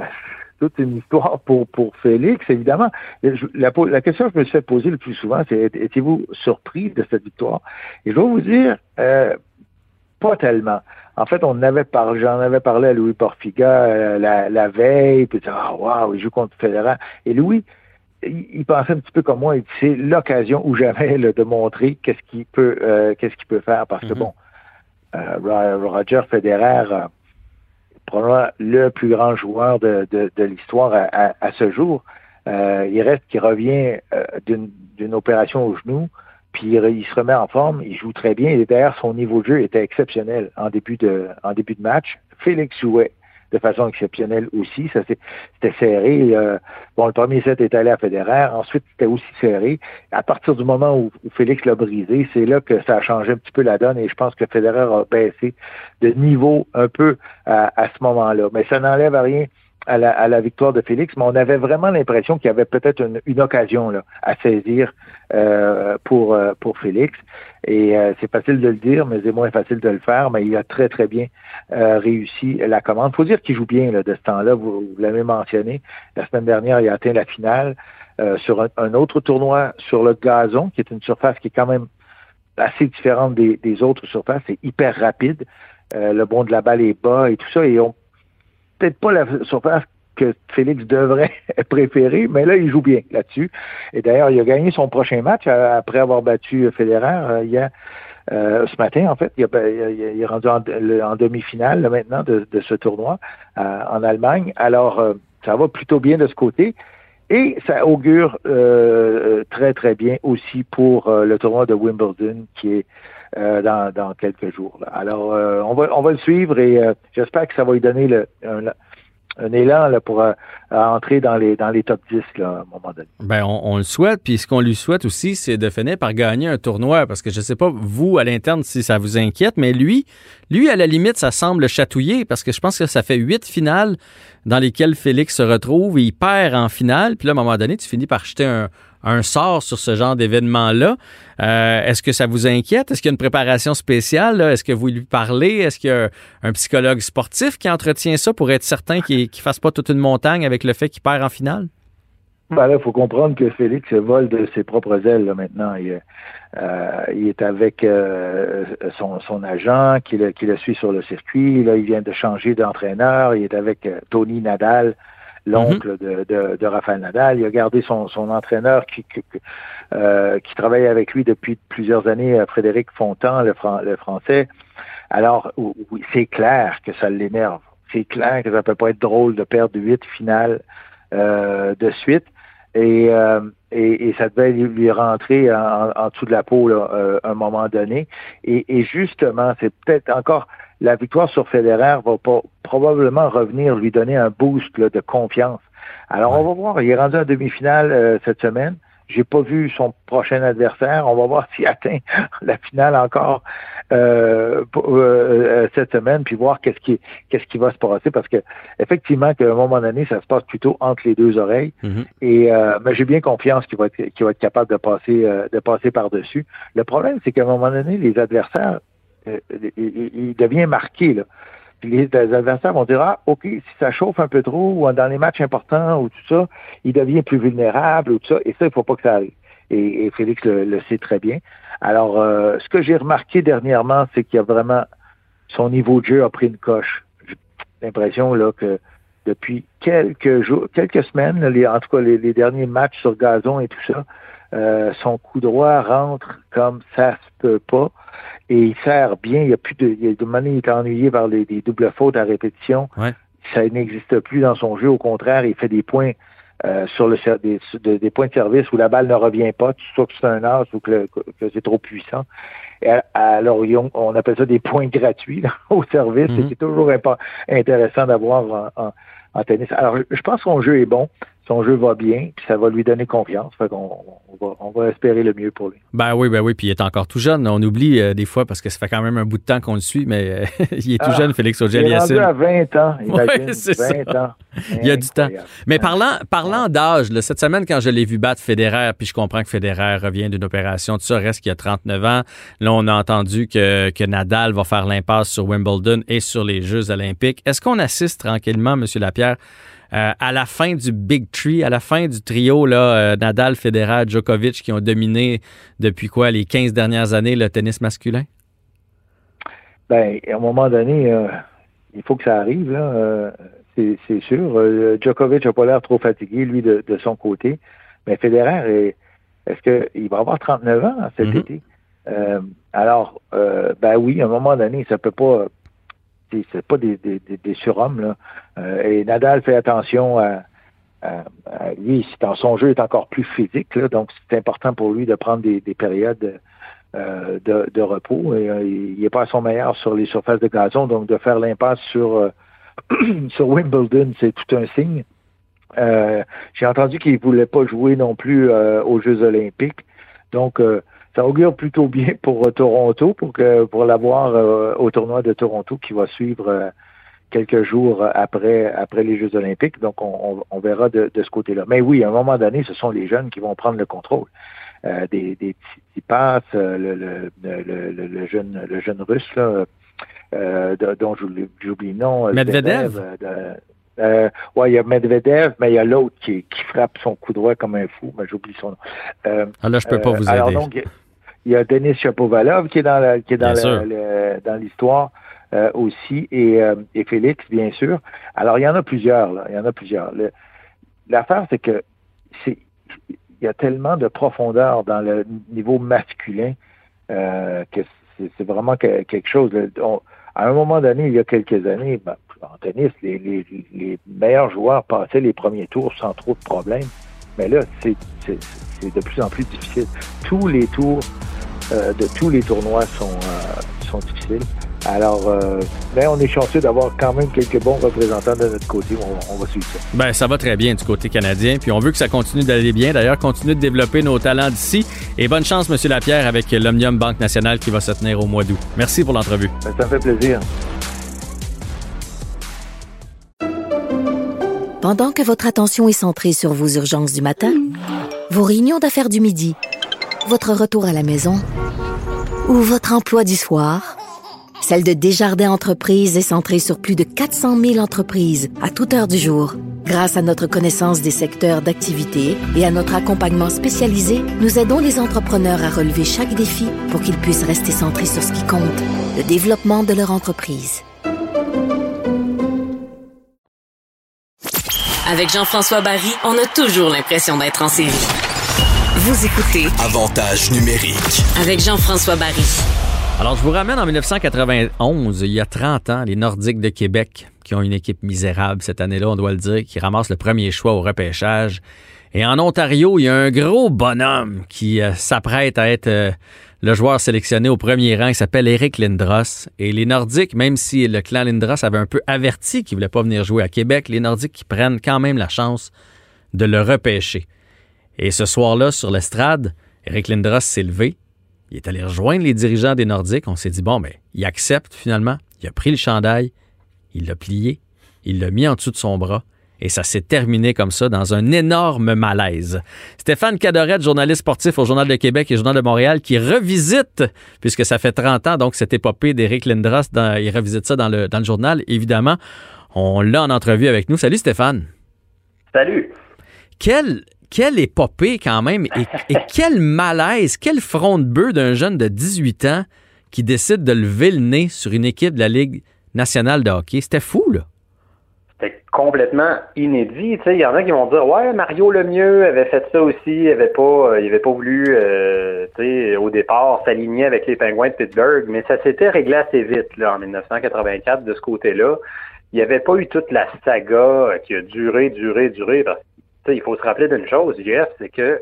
toute une histoire pour, pour Félix, évidemment. La, question que je me suis poser le plus souvent, c'est étiez-vous surpris de cette victoire? Et je vais vous dire, euh, pas tellement. En fait, on avait parlé, j'en avais parlé à Louis Porfiga euh, la, la, veille, puis ah waouh, il joue contre Federer. Et Louis, il, pensait un petit peu comme moi, c'est l'occasion ou jamais de montrer qu'est-ce qu'il peut, euh, qu'est-ce qu'il peut faire, parce que mm-hmm. bon, Roger Federer probablement le plus grand joueur de, de, l'histoire à, à, ce jour. Euh, il reste qu'il revient euh, d'une opération au genou, puis il, se remet en forme, il joue très bien, et d'ailleurs son niveau de jeu était exceptionnel en début de, en début de match. Félix jouait de façon exceptionnelle aussi. Ça c'était serré. Euh, bon, le premier set est allé à Federer. Ensuite, c'était aussi serré. À partir du moment où, Félix l'a brisé, c'est là que ça a changé un petit peu la donne et je pense que Federer a baissé de niveau un peu à, à ce moment-là. Mais ça n'enlève rien à la, à la, victoire de Félix, mais on avait vraiment l'impression qu'il y avait peut-être une, une, occasion là, à saisir euh, pour, euh, pour Félix. Et euh, c'est facile de le dire, mais c'est moins facile de le faire, mais il a très, très bien réussi la commande. Faut dire qu'il joue bien là, de ce temps-là, vous, l'avez mentionné. La semaine dernière, il a atteint la finale sur un, autre tournoi sur le gazon, qui est une surface qui est quand même assez différente des, des autres surfaces. C'est hyper rapide. le bond de la balle est bas et tout ça. Et on peut-être pas la surface que Félix devrait préférer, mais là, il joue bien là-dessus. Et d'ailleurs, il a gagné son prochain match euh, après avoir battu Federer euh, hier. Euh, ce matin, en fait, il, est rendu en, demi-finale maintenant de, ce tournoi en Allemagne. Alors, ça va plutôt bien de ce côté. Et ça augure très, très bien aussi pour le tournoi de Wimbledon qui est dans, quelques jours. Alors, on, va, on va le suivre et j'espère que ça va lui donner un élan pour euh, entrer dans les, dans les top 10 là, à un moment donné. Ben, on, le souhaite. Puis ce qu'on lui souhaite aussi, c'est de finir par gagner un tournoi. Parce que je ne sais pas, vous, à l'interne, si ça vous inquiète, mais lui, lui, à la limite, ça semble chatouiller parce que je pense que ça fait huit finales dans lesquelles Félix se retrouve et il perd en finale. Puis là, à un moment donné, tu finis par jeter un, un sort sur ce genre d'événement-là. Euh, est-ce que ça vous inquiète? Est-ce qu'il y a une préparation spéciale? Est-ce que vous lui parlez? Est-ce qu'il y a un psychologue sportif qui entretient ça pour être certain qu'il ne fasse pas toute une montagne avec le fait qu'il perd en finale? Ben il faut comprendre que Félix vole de ses propres ailes maintenant. Il, euh, est avec euh, son, agent qui le, suit sur le circuit. Il vient de changer d'entraîneur. Il est avec Tony Nadal, l'oncle mhm. de, de, Rafael Nadal. Il a gardé son, entraîneur qui, qui, euh, travaille avec lui depuis plusieurs années, euh, Frédéric Fontan, le, français. Alors, c'est clair que ça l'énerve. C'est clair que ça peut pas être drôle de perdre huit finales euh, de suite. Et, euh, et, et, ça devait lui rentrer en, en, dessous de la peau à un moment donné. Et, et justement, c'est peut-être encore la victoire sur Federer va pas, probablement revenir lui donner un boost de confiance. Alors, on va voir. Il est rendu en demi-finale euh, cette semaine. J'ai pas vu son prochain adversaire. On va voir s'il atteint la finale encore euh, euh, cette semaine, puis voir qu'est-ce qui qu'est-ce qui va se passer, parce que effectivement, qu'à un moment donné, ça se passe plutôt entre les deux oreilles. Mm-hmm. Et mais j'ai bien confiance qu'il va être qu'il va être capable de passer de passer par dessus. Le problème, c'est qu'à un moment donné, les adversaires euh, il, devient marqué. Là. les, adversaires vont dire Ah, OK, si ça chauffe un peu trop, ou dans les matchs importants, ou tout ça, il devient plus vulnérable, ou tout ça, et ça, il ne faut pas que ça arrive. Et, Félix le, sait très bien. Alors, euh, ce que j'ai remarqué dernièrement, c'est qu'il y a vraiment son niveau de jeu a pris une coche. J'ai l'impression là que depuis quelques jours, quelques semaines, en tout cas les, derniers matchs sur gazon et tout ça, euh, son coup droit rentre comme ça se peut pas et il sert bien. Il y a plus de, il de manière, il est ennuyé par les, des doubles fautes à répétition. Ça n'existe plus dans son jeu. Au contraire, il fait des points euh, sur le des, des, points de service où la balle ne revient pas, soit que c'est un as ou que, que c'est trop puissant. alors, on appelle ça des points gratuits au service. Mm-hmm. C'est toujours intéressant d'avoir en, en, tennis. Alors, je pense que son jeu est bon son jeu va bien, puis ça va lui donner confiance. Fait qu'on on va, espérer le mieux pour lui. Ben oui, ben oui, puis il est encore tout jeune. On oublie euh, des fois parce que ça fait quand même un bout de temps qu'on le suit, mais euh, il est tout ah, jeune, Félix auger Il est à 20 ans, imagine, 20 ans. il y a du temps. Mais parlant, parlant d'âge, cette semaine, quand je l'ai vu battre Federer, puis je comprends que Federer revient d'une opération, tout ça reste qu'il a 39 ans. Là, on a entendu que, que Nadal va faire l'impasse sur Wimbledon et sur les Jeux olympiques. Est-ce qu'on assiste tranquillement, M. Lapierre, euh, à la fin du Big Tree, à la fin du trio, là, euh, Nadal, Federer, Djokovic, qui ont dominé depuis quoi, les 15 dernières années, le tennis masculin? Ben, à un moment donné, euh, il faut que ça arrive, là. c'est sûr. Djokovic n'a pas l'air trop fatigué, lui, de, son côté. Mais Federer, est-ce qu'il va avoir 39 ans cet mm-hmm. été? alors, ben oui, à un moment donné, ça peut pas c'est pas des, des, surhommes. Là. Euh, et Nadal fait attention à, lui, dans son jeu est encore plus physique, là, donc c'est important pour lui de prendre des, périodes euh, de, repos. Euh, il n'est pas à son meilleur sur les surfaces de gazon, donc de faire l'impasse sur, sur Wimbledon, c'est tout un signe. J'ai entendu qu'il ne voulait pas jouer non plus aux Jeux olympiques. Donc, ça augure plutôt bien pour euh, Toronto, pour que pour l'avoir euh, au tournoi de Toronto qui va suivre euh, quelques jours après après les Jeux Olympiques. Donc on, on, verra de, de ce côté-là. Mais oui, à un moment donné, ce sont les jeunes qui vont prendre le contrôle. des, des petits passes, le, le, le, le, jeune le jeune russe là, dont j'oublie le nom. Medvedev? Euh, ouais, il y a Medvedev, mais il y a l'autre qui, qui frappe son coup droit comme un fou, mais j'oublie son nom. Euh, ah là, je peux pas vous aider. Alors donc, il y a Denis Chapovalov qui est dans la, qui est dans le, dans l'histoire euh, aussi et, euh, et Félix bien sûr. Alors il y en a plusieurs là, il y en a plusieurs. l'affaire c'est que c'est il y a tellement de profondeur dans le niveau masculin euh, que c'est, vraiment quelque chose. à un moment donné, il y a quelques années, ben, en tennis, les, les, les, meilleurs joueurs passaient les premiers tours sans trop de problèmes. Mais là, c'est, de plus en plus difficile. Tous les tours de tous les tournois sont, euh, sont difficiles. Alors, euh, ben, on est chanceux d'avoir quand même quelques bons représentants de notre côté. On, va suivre ça. Ben, ça va très bien du côté canadien. Puis on veut que ça continue d'aller bien. D'ailleurs, continue de développer nos talents d'ici. Et bonne chance, M. Lapierre, avec l'Omnium Banque Nationale qui va se tenir au mois d'août. Merci pour l'entrevue. Ben, ça me fait plaisir. Pendant que votre attention est centrée sur vos urgences du matin, vos réunions d'affaires du midi, votre retour à la maison ou votre emploi du soir, celle de Desjardins Entreprises est centrée sur plus de 400 000 entreprises à toute heure du jour. Grâce à notre connaissance des secteurs d'activité et à notre accompagnement spécialisé, nous aidons les entrepreneurs à relever chaque défi pour qu'ils puissent rester centrés sur ce qui compte, le développement de leur entreprise. Avec Jean-François Barry, on a toujours l'impression d'être en série. Vous écoutez Avantage numérique avec Jean-François Barry. Alors, je vous ramène en 1991, il y a 30 ans, les Nordiques de Québec, qui ont une équipe misérable cette année-là, on doit le dire, qui ramassent le premier choix au repêchage. Et en Ontario, il y a un gros bonhomme qui euh, s'apprête à être euh, le joueur sélectionné au premier rang. Il s'appelle Eric Lindros. Et les Nordiques, même si le clan Lindros avait un peu averti qu'il ne voulait pas venir jouer à Québec, les Nordiques qui prennent quand même la chance de le repêcher. Et ce soir-là, sur l'estrade, Eric Lindros s'est levé. Il est allé rejoindre les dirigeants des Nordiques. On s'est dit, bon, mais ben, il accepte finalement. Il a pris le chandail, il l'a plié, il l'a mis en dessous de son bras. Et ça s'est terminé comme ça dans un énorme malaise. Stéphane Cadorette, journaliste sportif au Journal de Québec et Journal de Montréal, qui revisite, puisque ça fait 30 ans, donc cette épopée d'Éric Lindros, il revisite ça dans le, dans le journal, évidemment. On l'a en entrevue avec nous. Salut Stéphane. Salut. Quel quelle épopée quand même et, quel malaise, quel front de bœuf d'un jeune de 18 ans qui décide de lever le nez sur une équipe de la Ligue nationale de hockey. C'était fou, là. C'était complètement inédit. Il y en a qui vont dire Ouais, Mario Lemieux avait fait ça aussi, il avait pas, euh, il avait pas voulu euh, au départ s'aligner avec les Penguins de Pittsburgh, mais ça s'était réglé assez vite là, en 1984 de ce côté-là. Il n'y avait pas eu toute la saga qui a duré, duré, duré, parce il faut se rappeler d'une chose, Jeff, c'est que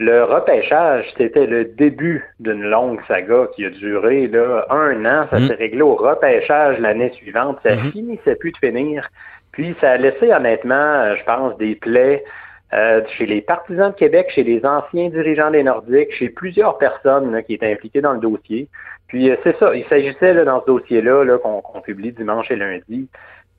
Le repêchage, c'était le début d'une longue saga qui a duré là, un an. Ça Mhm. s'est réglé au repêchage l'année suivante. Ça Mhm. finissait plus de finir. Puis ça a laissé honnêtement, euh, je pense, des plaies euh, chez les partisans de Québec, chez les anciens dirigeants des Nordiques, chez plusieurs personnes là, qui étaient impliquées dans le dossier. Puis euh, c'est ça, il s'agissait dans ce dossier-là là, qu'on qu'on publie dimanche et lundi,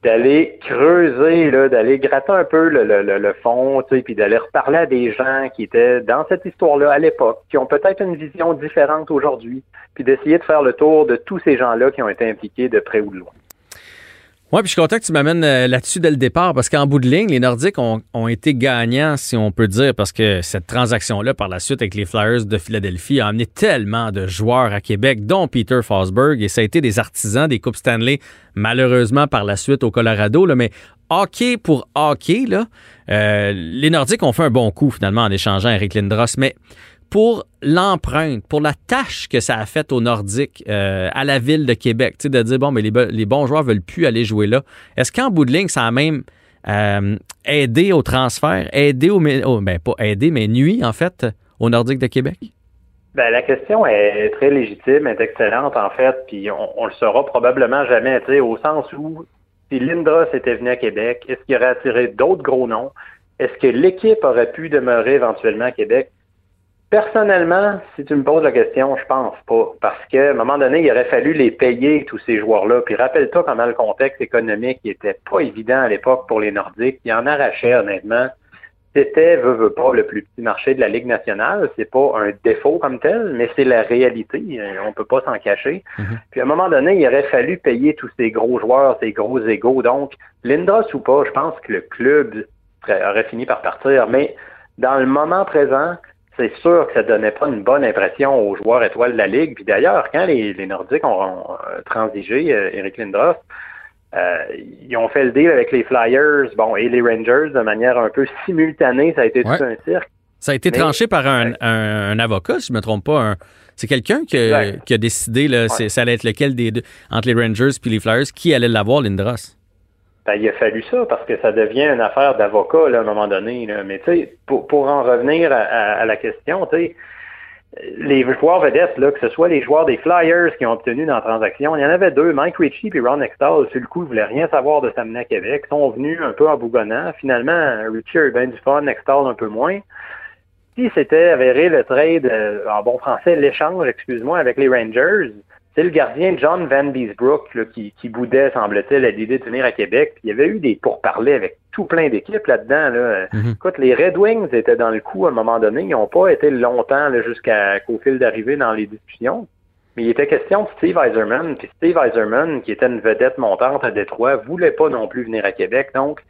d'aller creuser, là, d'aller gratter un peu le, le, le, le fond, puis d'aller reparler à des gens qui étaient dans cette histoire-là à l'époque, qui ont peut-être une vision différente aujourd'hui, puis d'essayer de faire le tour de tous ces gens-là qui ont été impliqués de près ou de loin. Oui, puis je suis content que tu m'amènes euh, là-dessus dès le départ parce qu'en bout de ligne, les Nordiques ont, ont été gagnants, si on peut dire, parce que cette transaction-là, par la suite, avec les Flyers de Philadelphie, a amené tellement de joueurs à Québec, dont Peter Fosberg, et ça a été des artisans des Coupes Stanley, malheureusement par la suite au Colorado, mais hockey pour hockey, là, euh, les Nordiques ont fait un bon coup finalement en échangeant Eric Lindros, mais pour l'empreinte, pour la tâche que ça a faite aux Nordiques, euh, à la ville de Québec, de dire, bon, mais les, bo- les bons joueurs veulent plus aller jouer là. Est-ce qu'en bout de ligne, ça a même euh, aidé au transfert, aidé au, oh, ben pas aidé, mais nuit, en fait, aux Nordiques de Québec? Ben, la question est très légitime, est excellente en fait, puis on, on le saura probablement jamais, au sens où si Lindros était venu à Québec, est-ce qu'il aurait attiré d'autres gros noms? Est-ce que l'équipe aurait pu demeurer éventuellement à Québec? Personnellement, si tu me poses la question, je pense pas. Parce qu'à un moment donné, il aurait fallu les payer, tous ces joueurs-là. Puis rappelle-toi comment le contexte économique était pas évident à l'époque pour les Nordiques. Ils en arrachaient, honnêtement. C'était, veut, veut pas, le plus petit marché de la Ligue nationale. C'est pas un défaut comme tel, mais c'est la réalité. On peut pas s'en cacher. Puis à un moment donné, il aurait fallu payer tous ces gros joueurs, ces gros égaux. Donc, Lindros ou pas, je pense que le club aurait fini par partir. Mais dans le moment présent, c'est sûr que ça donnait pas une bonne impression aux joueurs étoiles de la Ligue. Puis d'ailleurs, quand les, les Nordiques ont, ont, euh, transigé euh, Eric Lindros, euh, ils ont fait le deal avec les Flyers, bon, et les Rangers de manière un peu simultanée. Ça a été Ouais. tout un cirque. Ça a été Mais- tranché par un, Ouais. un- un avocat, si je ne me trompe pas. un- c'est quelqu'un qui, a- Exact. qui a décidé, là, c'est- ça allait être lequel des deux, entre les Rangers et les Flyers, qui allait l'avoir, Lindros? Ben, il a fallu ça parce que ça devient une affaire d'avocat à un moment donné. Là. Mais pour, pour en revenir à, à- à la question, les joueurs vedettes, là, que ce soit les joueurs des Flyers qui ont obtenu dans la transaction, il y en avait deux, Mike Ritchie et Ron Extall, sur le coup, ils voulaient rien savoir de s'amener à Québec. Sont venus un peu en bougonnant. Finalement, Ritchie a eu bien du fun, Extall un peu moins. Si c'était avéré le trade, euh, en bon français, l'échange, excuse-moi, avec les Rangers, c'est le gardien John Van Beesbrook là, qui, qui boudait, semble-t-il, à l'idée de venir à Québec. Puis il y avait eu des pourparlers avec tout plein d'équipes là-dedans. Là. Mhm. Écoute, les Red Wings étaient dans le coup à un moment donné. Ils n'ont pas été longtemps là, jusqu'à qu'au fil d'arrivée dans les discussions. Mais il était question de Steve Eiserman. Puis Steve Eiserman, qui était une vedette montante à Détroit, voulait pas non plus venir à Québec. Donc,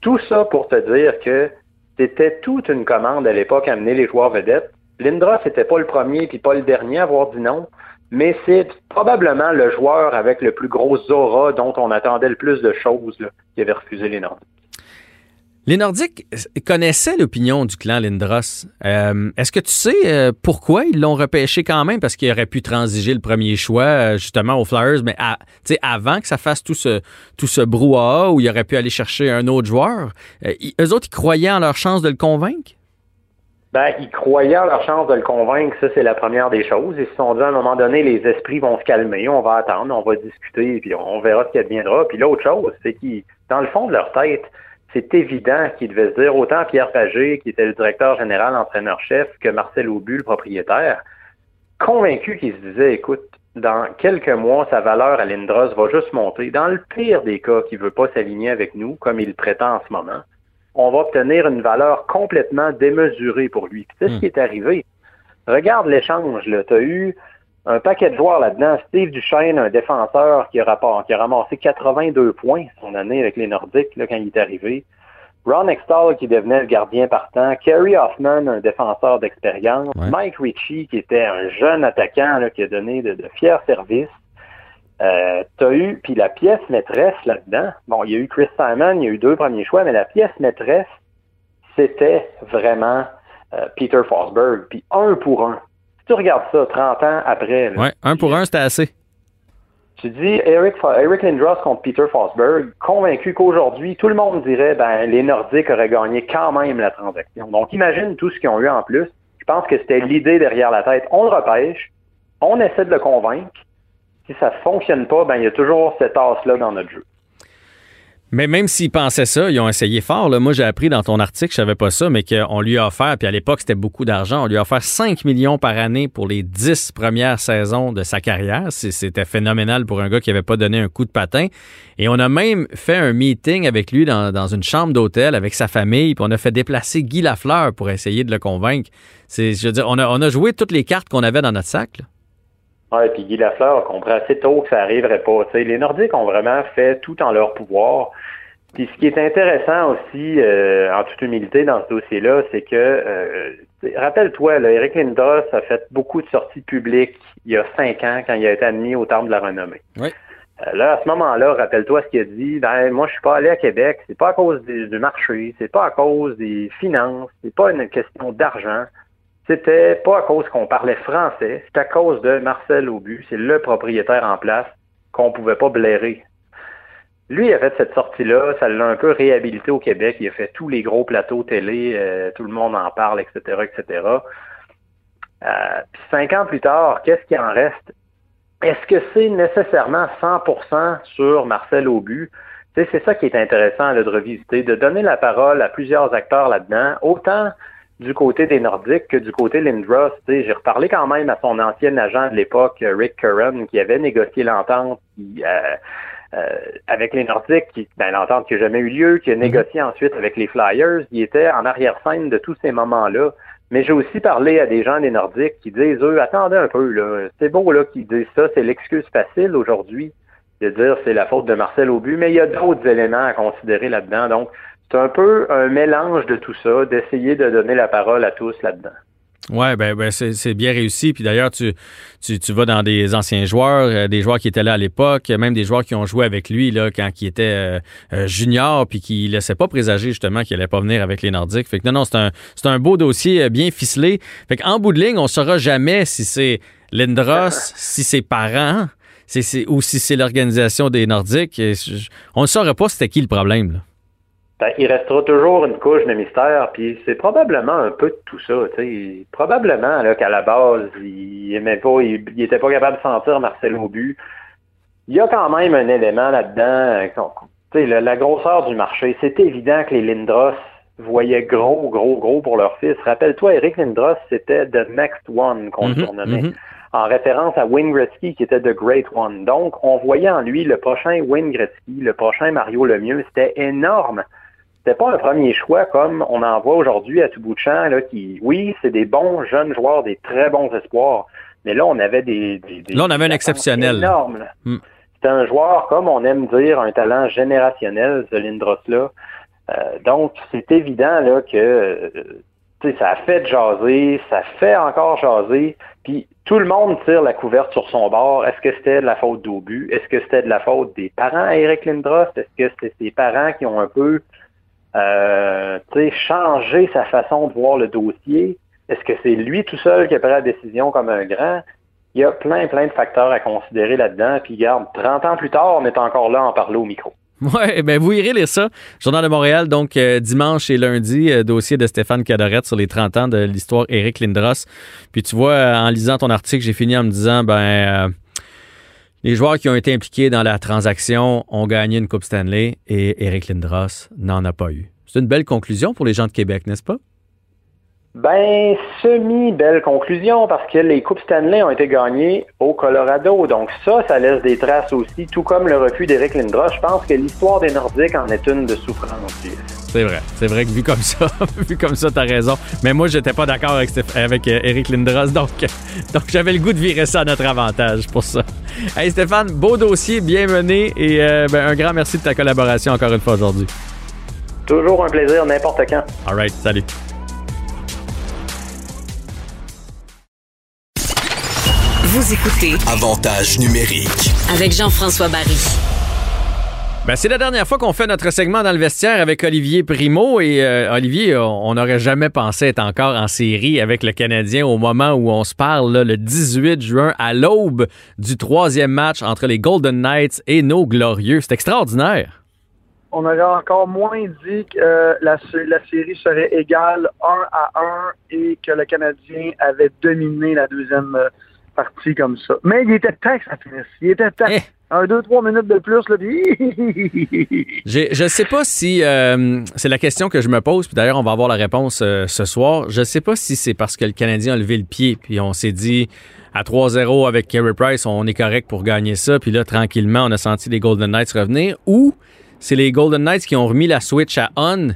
tout ça pour te dire que c'était toute une commande à l'époque à amener les joueurs vedettes. Lindros n'était pas le premier puis pas le dernier à avoir dit non, mais c'est probablement le joueur avec le plus gros aura dont on attendait le plus de choses là, qui avait refusé les Nordiques. Les Nordiques connaissaient l'opinion du clan Lindros. Euh, Est-ce que tu sais euh, pourquoi ils l'ont repêché quand même? Parce qu'il aurait pu transiger le premier choix, euh, justement, aux Flyers, mais à, avant que ça fasse tout ce, tout ce brouhaha où il aurait pu aller chercher un autre joueur. Eux autres, ils croyaient en leur chance de le convaincre? Ben, ils croyaient en leur chance de le convaincre, ça c'est la première des choses. Ils se sont dit à un moment donné, les esprits vont se calmer, on va attendre, on va discuter, puis on verra ce qui adviendra. Puis l'autre chose, c'est qu'ils, dans le fond de leur tête, c'est évident qu'ils devaient se dire, autant Pierre Pagé, qui était le directeur général, entraîneur-chef, que Marcel Aubu, le propriétaire, convaincus qu'ils se disaient, écoute, dans quelques mois, sa valeur à Lindros va juste monter. Dans le pire des cas, qu'il ne veut pas s'aligner avec nous, comme il prétend en ce moment, on va obtenir une valeur complètement démesurée pour lui. Puis C'est ce qui est arrivé. Regarde l'échange, là. Tu as eu un paquet de joueurs là-dedans. Steve Duchesne, un défenseur qui a, rapport, qui a ramassé 82 points son année avec les Nordiques là, quand il est arrivé. Ron Extall qui devenait le gardien partant. Kerry Hoffman, un défenseur d'expérience. Ouais. Mike Ritchie qui était un jeune attaquant là, qui a donné de, de fiers services. Euh, t'as eu, puis la pièce maîtresse là-dedans, bon, il y a eu Chris Simon, il y a eu deux premiers choix, mais la pièce maîtresse, c'était vraiment euh, Peter Forsberg, puis un pour un. Si tu regardes ça 30 ans après, là, Ouais, un pour un, c'était assez. tu dis Eric, Eric Lindros contre Peter Forsberg, convaincu qu'aujourd'hui, tout le monde dirait ben les Nordiques auraient gagné quand même la transaction. Donc imagine tout ce qu'ils ont eu en plus. pense que c'était l'idée derrière la tête. On le repêche, on essaie de le convaincre. Si ça ne fonctionne pas, ben il y a toujours cette tasse-là dans notre jeu. Mais même s'ils pensaient ça, ils ont essayé fort. Moi, j'ai appris dans ton article, je savais pas ça, mais qu'on lui a offert, puis à l'époque, c'était beaucoup d'argent, on lui a offert 5 millions par année pour les 10 premières saisons de sa carrière. C'était phénoménal pour un gars qui avait pas donné un coup de patin. Et on a même fait un meeting avec lui dans, une chambre d'hôtel avec sa famille, puis on a fait déplacer Guy Lafleur pour essayer de le convaincre. Je veux dire, on a, joué toutes les cartes qu'on avait dans notre sac. Ouais, puis Guy Lafleur a compris assez tôt que ça arriverait pas. les Nordiques ont vraiment fait tout en leur pouvoir. Puis ce qui est intéressant aussi, euh, en toute humilité, dans ce dossier-là, c'est que, euh, rappelle-toi, Eric Lindros a fait beaucoup de sorties publiques il y a cinq ans quand il a été admis au Temple de la Renommée. Oui. Euh, là, à ce moment-là, rappelle-toi ce qu'il a dit. Ben, moi, je suis pas allé à Québec. C'est pas à cause du, du marché. C'est pas à cause des finances. C'est pas une question d'argent. C'était pas à cause qu'on parlait français, c'est à cause de Marcel Aubu, c'est le propriétaire en place qu'on pouvait pas blairer. Lui il a fait cette sortie-là, ça l'a un peu réhabilité au Québec, il a fait tous les gros plateaux télé, euh, tout le monde en parle, etc., etc. Euh, puis cinq ans plus tard, qu'est-ce qui en reste? Est-ce que c'est nécessairement 100% sur Marcel Aubu? C'est ça qui est intéressant de revisiter, de donner la parole à plusieurs acteurs là-dedans, autant du côté des Nordiques que du côté Lindros. J'ai reparlé quand même à son ancien agent de l'époque, Rick Curran, qui avait négocié l'entente euh, euh, avec les Nordiques, qui, ben, l'entente qui n'a jamais eu lieu, qui a mhm. négocié ensuite avec les Flyers. Il était en arrière-scène de tous ces moments-là. Mais j'ai aussi parlé à des gens des Nordiques qui disent, eux, attendez un peu, là, c'est beau là qu'ils disent ça, c'est l'excuse facile aujourd'hui de dire c'est la faute de Marcel Aubu, mais il y a d'autres éléments à considérer là-dedans. Donc, c'est un peu un mélange de tout ça, d'essayer de donner la parole à tous là-dedans. Oui, ben, ben c'est bien réussi. Puis d'ailleurs, tu, tu, vas dans des anciens joueurs, euh, des joueurs qui étaient là à l'époque, même des joueurs qui ont joué avec lui là, quand il était euh, euh, junior, puis qui ne laissaient pas présager justement qu'il allait pas venir avec les Nordiques. Fait que non, non, c'est un, un beau dossier bien ficelé. Fait qu'en bout de ligne, on ne saura jamais si c'est Lindros, si c'est parents, c'est, ou si c'est l'organisation des Nordiques. on ne saura pas c'était qui le problème. Là. Ben, il restera toujours une couche de mystère, puis c'est probablement un peu de tout ça. Probablement qu'à la base, il aimait pas, il, était pas capable de sentir Marcel Aubu. Il y a quand même un élément là-dedans, euh, la, la grosseur du marché. C'est évident que les Lindros voyaient gros, gros, gros pour leur fils. Rappelle-toi, Eric Lindros, c'était The Next One qu'on mm surnommait. Mm-hmm. en référence à Wayne Gretzky qui était The Great One. Donc, on voyait en lui le prochain Wayne Gretzky, le prochain Mario Lemieux. C'était énorme c'était pas un premier choix comme on en voit aujourd'hui à tout bout de champ, là, qui, oui, c'est des bons jeunes joueurs, des très bons espoirs, mais là, on avait des... là, on avait un exceptionnel. Énorme. Hmm. C'était un joueur, comme on aime dire, un talent générationnel, ce Lindros-là. Euh, donc, c'est évident là, que euh, ça a fait jaser, ça fait encore jaser, puis tout le monde tire la couverte sur son bord. Est-ce que c'était de la faute d'Aubu? Est-ce que c'était de la faute des parents à Eric Lindros? Est-ce que c'était ses parents qui ont un peu euh, changer sa façon de voir le dossier. Est-ce que c'est lui tout seul qui a pris la décision comme un grand? Il y a plein, plein de facteurs à considérer là-dedans. Puis, garde, 30 ans plus tard, on est encore là en parler au micro. Oui, ben vous irez lire ça. Journal de Montréal, donc euh, dimanche et lundi, euh, dossier de Stéphane Cadorette sur les 30 ans de l'histoire Éric Lindros. Puis tu vois, en lisant ton article, j'ai fini en me disant, ben, les joueurs qui ont été impliqués dans la transaction ont gagné une Coupe Stanley et Eric Lindros n'en a pas eu. C'est une belle conclusion pour les gens de Québec, n'est-ce pas? Ben, semi-belle conclusion parce que les Coupes Stanley ont été gagnées au Colorado. Donc ça, ça laisse des traces aussi, tout comme le refus d'Eric Lindros. Je pense que l'histoire des Nordiques en est une de souffrance. C'est vrai. C'est vrai que vu comme ça, vu comme ça, t'as raison. Mais moi, j'étais pas d'accord avec, avec Eric Lindros, donc, donc j'avais le goût de virer ça à notre avantage pour ça. Hey Stéphane, beau dossier, bien mené et euh, ben, un grand merci de ta collaboration encore une fois aujourd'hui. Toujours un plaisir, n'importe quand. All right, salut. Vous écoutez Avantage numérique avec Jean-François Barry. Ben, c'est la dernière fois qu'on fait notre segment dans le vestiaire avec Olivier Primo. Et euh, Olivier, on n'aurait jamais pensé être encore en série avec le Canadien au moment où on se parle, le 18 juin, à l'aube du troisième match entre les Golden Knights et nos Glorieux. C'est extraordinaire. on aurait encore moins dit que euh, la, la série serait égale 1 à 1 et que le Canadien avait dominé la deuxième euh, comme ça. Mais il était temps que ça finisse. Il était temps. Eh. Un, deux, trois minutes de plus, là, puis... Je ne sais pas si euh, c'est la question que je me pose, puis d'ailleurs on va avoir la réponse euh, ce soir. Je ne sais pas si c'est parce que le Canadien a levé le pied, puis on s'est dit à 3-0 avec Carey Price, on est correct pour gagner ça, puis là tranquillement on a senti les Golden Knights revenir, ou c'est les Golden Knights qui ont remis la switch à on,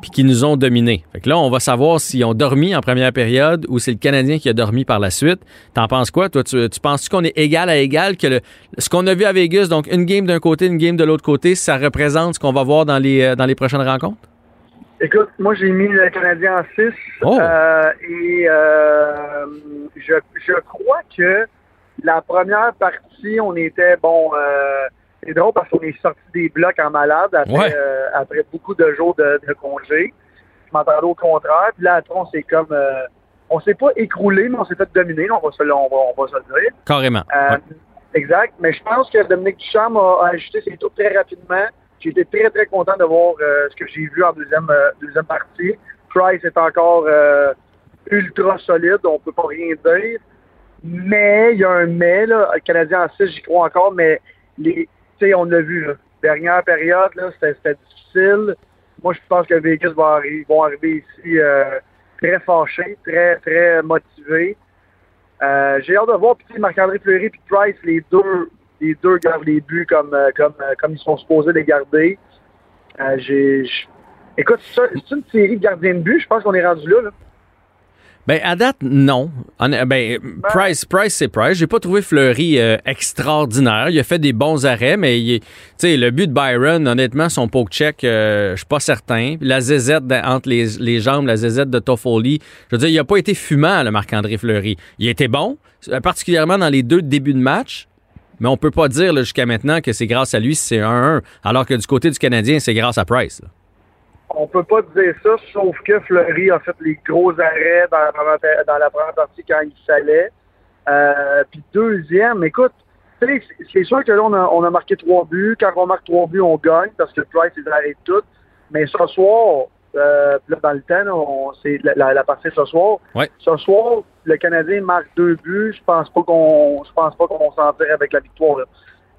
puis qui nous ont dominés. Fait que là, on va savoir s'ils ont dormi en première période ou c'est le Canadien qui a dormi par la suite. T'en penses quoi? Toi, tu, tu penses qu'on est égal à égal, que le- ce qu'on a vu à Vegas, donc une game d'un côté, une game de l'autre côté, ça représente ce qu'on va voir dans les, dans les prochaines rencontres? Écoute, moi j'ai mis le Canadien en 6 Oh. euh, et euh, je, je crois que la première partie, on était bon. Euh, c'est drôle parce qu'on est sorti des blocs en malade après, Ouais. euh, après beaucoup de jours de, de congé. Je m'entendais au contraire. Puis là, après, on s'est comme euh, on s'est pas écroulé, mais on s'est fait dominer. On va se, le- on va, on va se le dire. Carrément. Euh, Ouais. Exact. Mais je pense que Dominique Ducharme a, a ajusté ses tours très rapidement. J'ai été très, très content de voir euh, ce que j'ai vu en deuxième, deuxième partie. Price est encore ultra solide, on peut pas rien dire. Mais il y a un mais, là. Le Canadien en 6, j'y crois encore, mais les, tu sais, on l'a vu, là. Dernière période, là, c'était difficile. Moi, je pense que Vegas va vont arriver ici euh, très fâchés, très, très motivés. Euh, j'ai hâte de voir, puis Marc-André Fleury puis Price, les deux, les deux gardent les buts comme, euh, comme, comme ils sont supposés les garder. J'ai, écoute, c'est une série de gardiens de but, je pense qu'on est rendu là. Ben, à date, non. Hon- Ben, Price, Price, c'est Price. J'ai pas trouvé Fleury euh, extraordinaire. Il a fait des bons arrêts, mais il est- tu sais, le but de Byron, honnêtement, son poke check, euh, je suis pas certain. La zézette entre les, les jambes, la zézette de Toffoli. Je veux dire, il a pas été fumant, le Marc-André Fleury. Il était bon, euh, particulièrement dans les deux débuts de match. Mais on peut pas dire jusqu'à maintenant que c'est grâce à lui si c'est 1-1, alors que du côté du Canadien, c'est grâce à Price. là. On peut pas dire ça, sauf que Fleury a fait les gros arrêts dans la première, pa- dans la première partie quand il fallait. Euh, puis deuxième, écoute, c'est- sûr que là, on a, on a marqué trois buts. Quand on marque trois buts, on gagne parce que Price, il arrête tout. Mais ce soir, euh, là, dans le temps, c'est la, la- la partie ce soir. Ouais. Ce soir, le Canadien marque deux buts. Je pense pas qu'on je pense pas qu'on s'en tire avec la victoire. Là.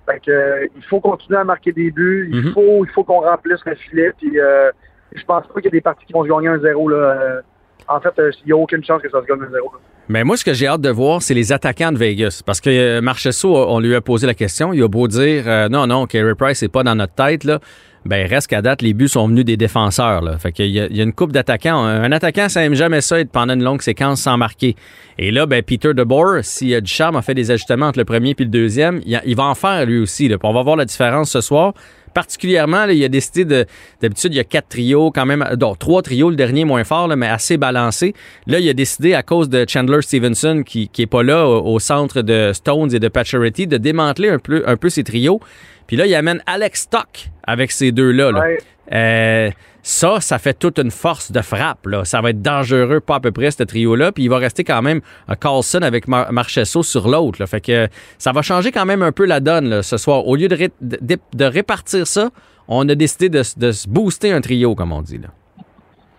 Fait que, euh, il faut continuer à marquer des buts. Il Mhm. faut, il faut qu'on remplisse le filet. Puis euh, je pense pas qu'il y a des parties qui vont se gagner un 0 là. Euh, en fait, euh, il n'y a aucune chance que ça se gagne un 0 là. Mais moi, ce que j'ai hâte de voir, c'est les attaquants de Vegas. Parce que euh, Marchesso, on lui a posé la question. Il a beau dire non, non, Carey Price, c'est pas dans notre tête. Là. Ben, reste qu'à date, les buts sont venus des défenseurs. Là. Fait qu'il y, a- y a une coupe d'attaquants. Un attaquant, ça aime jamais ça être pendant une longue séquence sans marquer. Et là, ben, Peter DeBoer, si euh, Ducharme a fait des ajustements entre le premier et le deuxième, il, a- va en faire lui aussi. On va voir la différence ce soir. Particulièrement, là, il a décidé de. D'habitude, il y a quatre trios, quand même. Donc, trois trios, le dernier moins fort, là, mais assez balancé. Là, il a décidé, à cause de Chandler Stevenson, qui, qui est pas là au, au centre de Stones et de Pacioretty, de démanteler un peu, un peu ses trios. Puis là, il amène Alex Stock avec ces deux-là. là. Ouais. Euh, ça, ça fait toute une force de frappe. Là. Ça va être dangereux, pas à peu près, ce trio-là. Puis il va rester quand même un Carlson avec Mar Marchesso sur l'autre. Fait que ça va changer quand même un peu la donne ce soir. Au lieu de, ré- de, de répartir ça, on a décidé de, se booster un trio, comme on dit. Là.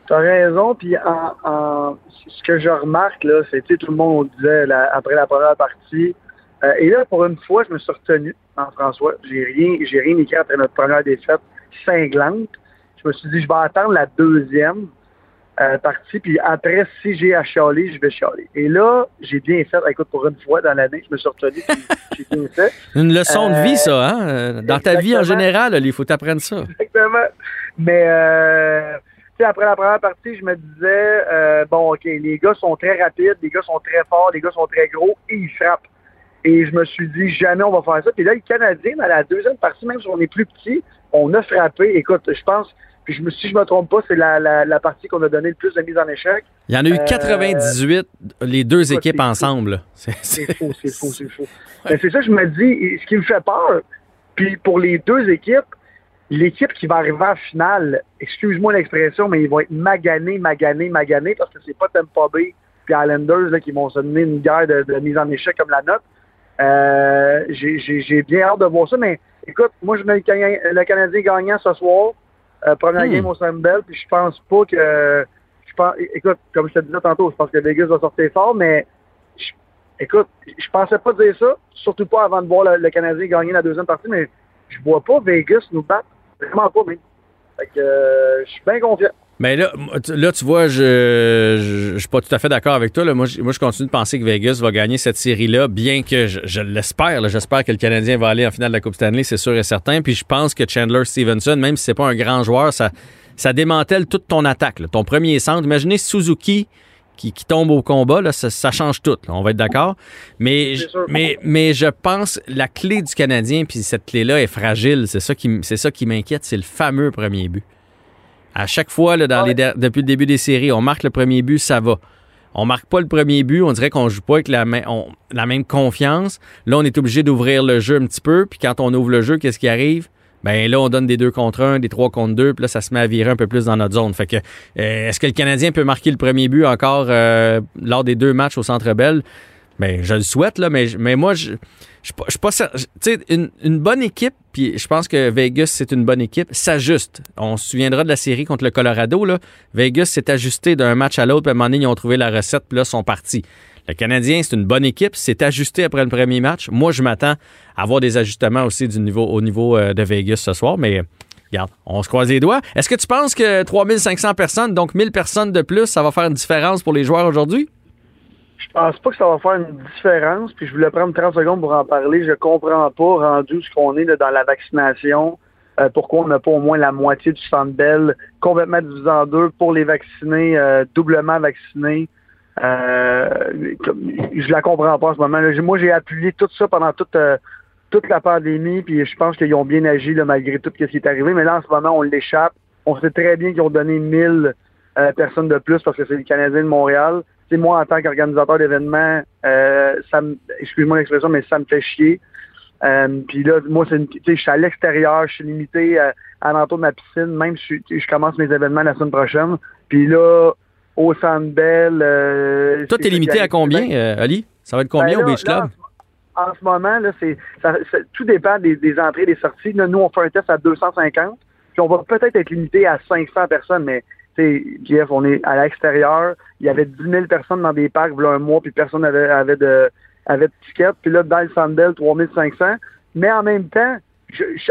T'as raison, puis en, ce que je remarque, c'est, sais, tout le monde disait après la première partie, euh, et là, pour une fois, je me suis retenu, en François, j'ai rien, j'ai rien écrit après notre première défaite cinglante. Je me suis dit, je vais attendre la deuxième euh, partie, puis après, si j'ai à chialer, je vais chialer. Et là, j'ai bien fait, écoute, pour une fois dans l'année, je me suis retenu, j'ai bien fait. Une leçon de vie, ça. Hein? Euh, Dans ta vie en général, il faut t'apprendre ça. Exactement. Mais euh, tu sais, après la première partie, je me disais bon, ok, les gars sont très rapides, les gars sont très forts, les gars sont très gros et ils frappent. Et je me suis dit jamais on va faire ça. Puis là, les Canadiens, dans la deuxième partie, même si on est plus petit, on a frappé. Écoute, je pense, puis je me, si je me trompe pas, c'est la, la, la partie qu'on a donné le plus de mise en échec. Il y en a eu Euh, 98, les deux équipes fou. ensemble. C'est- faux, c'est faux, c'est faux. Mais c'est ça que je me dis, ce qui me fait peur. Puis pour les deux équipes, l'équipe qui va arriver en finale, excuse-moi l'expression, mais ils vont être maganés, maganés, maganés, parce que c'est pas Tampa Bay puis Islanders là, qui vont se donner une guerre de, de mise en échec comme la nôtre. Euh, j'ai- J'ai j'ai bien hâte de voir ça, mais écoute, moi je mets le, Canadien- le Canadien gagnant ce soir, euh, première Hmm. game au Sandbell, puis je pense pas que je pense écoute, comme je te disais tantôt, je pense que Vegas va sortir fort, mais je- écoute, je pensais pas dire ça, surtout pas avant de voir le, le Canadien gagner la deuxième partie, mais je vois pas Vegas nous battre. Vraiment pas, même. Fait que euh, je suis bien confiant. Mais là, là, tu vois, je, je, je suis pas tout à fait d'accord avec toi. Là. Moi, je, moi, je continue de penser que Vegas va gagner cette série-là, bien que je, je l'espère. J'espère que le Canadien va aller en finale de la Coupe Stanley, c'est sûr et certain. Puis je pense que Chandler Stevenson, même si c'est pas un grand joueur, ça, ça démantèle toute ton attaque. là. Ton premier centre. Imaginez Suzuki qui, qui tombe au combat, là, ça, ça change tout. là. On va être d'accord. Mais, mais, mais je pense la clé du Canadien, puis cette clé-là est fragile. C'est ça qui, ça qui m'inquiète, c'est le fameux premier but. À chaque fois, là, dans Ouais. les der- depuis le début des séries, on marque le premier but, ça va. On marque pas le premier but, on dirait qu'on joue pas avec la, même- on- la même confiance. Là, on est obligé d'ouvrir le jeu un petit peu, puis quand on ouvre le jeu, qu'est-ce qui arrive? Ben là, on donne des deux contre un, des trois contre deux, puis là, ça se met à virer un peu plus dans notre zone. Fait que, euh, est-ce que le Canadien peut marquer le premier but encore euh, lors des deux matchs au Centre Bell? Ben, je le souhaite, là, mais, mais moi, je je suis pas- Tu sais, une, une bonne équipe, puis je pense que Vegas, c'est une bonne équipe, s'ajuste. On se souviendra de la série contre le Colorado, là. Vegas s'est ajusté d'un match à l'autre, puis à un moment donné, ils ont trouvé la recette, puis là, sont partis. Le Canadien, c'est une bonne équipe, c'est ajusté après le premier match. Moi, je m'attends à avoir des ajustements aussi du niveau, au niveau euh, de Vegas ce soir, mais regarde, on se croise les doigts. Est-ce que tu penses que 3500 personnes, donc 1000 personnes de plus, ça va faire une différence pour les joueurs aujourd'hui? Je pense pas que ça va faire une différence, puis je voulais prendre 30 secondes pour en parler. Je comprends pas, rendu ce qu'on est dans la vaccination, euh, pourquoi on n'a pas au moins la moitié du centre Bell complètement divisé en deux pour les vaccinés, euh, doublement vaccinés. Euh, je la comprends pas en ce moment. Moi, j'ai appuyé tout ça pendant toute, euh, toute la pandémie, puis je pense qu'ils ont bien agi malgré tout ce qui est arrivé. Mais là, en ce moment, on l'échappe. On sait très bien qu'ils ont donné 1000 euh, personnes de plus parce que c'est les Canadiens de Montréal. Moi, en tant qu'organisateur d'événements, euh, ça me, excuse-moi l'expression, mais ça me fait chier. Euh, puis là, moi, c'est une, tu sais, je suis à l'extérieur, je suis limité à, à l'entour de ma piscine, même si je, commence mes événements la semaine prochaine. Puis là, au Centre Bell... Euh, Toi, t'es limité à combien, euh, Ali? Ça va être combien ben au Beach là, Club? en ce- En ce moment, là, c'est, ça- ça- tout dépend des, des entrées et des sorties. Là, nous, on fait un test à 250, puis on va peut-être être limité à 500 personnes, mais sais, Jeff, on est à l'extérieur. Il y avait 10 000 personnes dans des parcs, voilà un mois, puis personne n'avait avait de, avait ticket. Puis là, dans le Sandbell, 3500. Mais en même temps,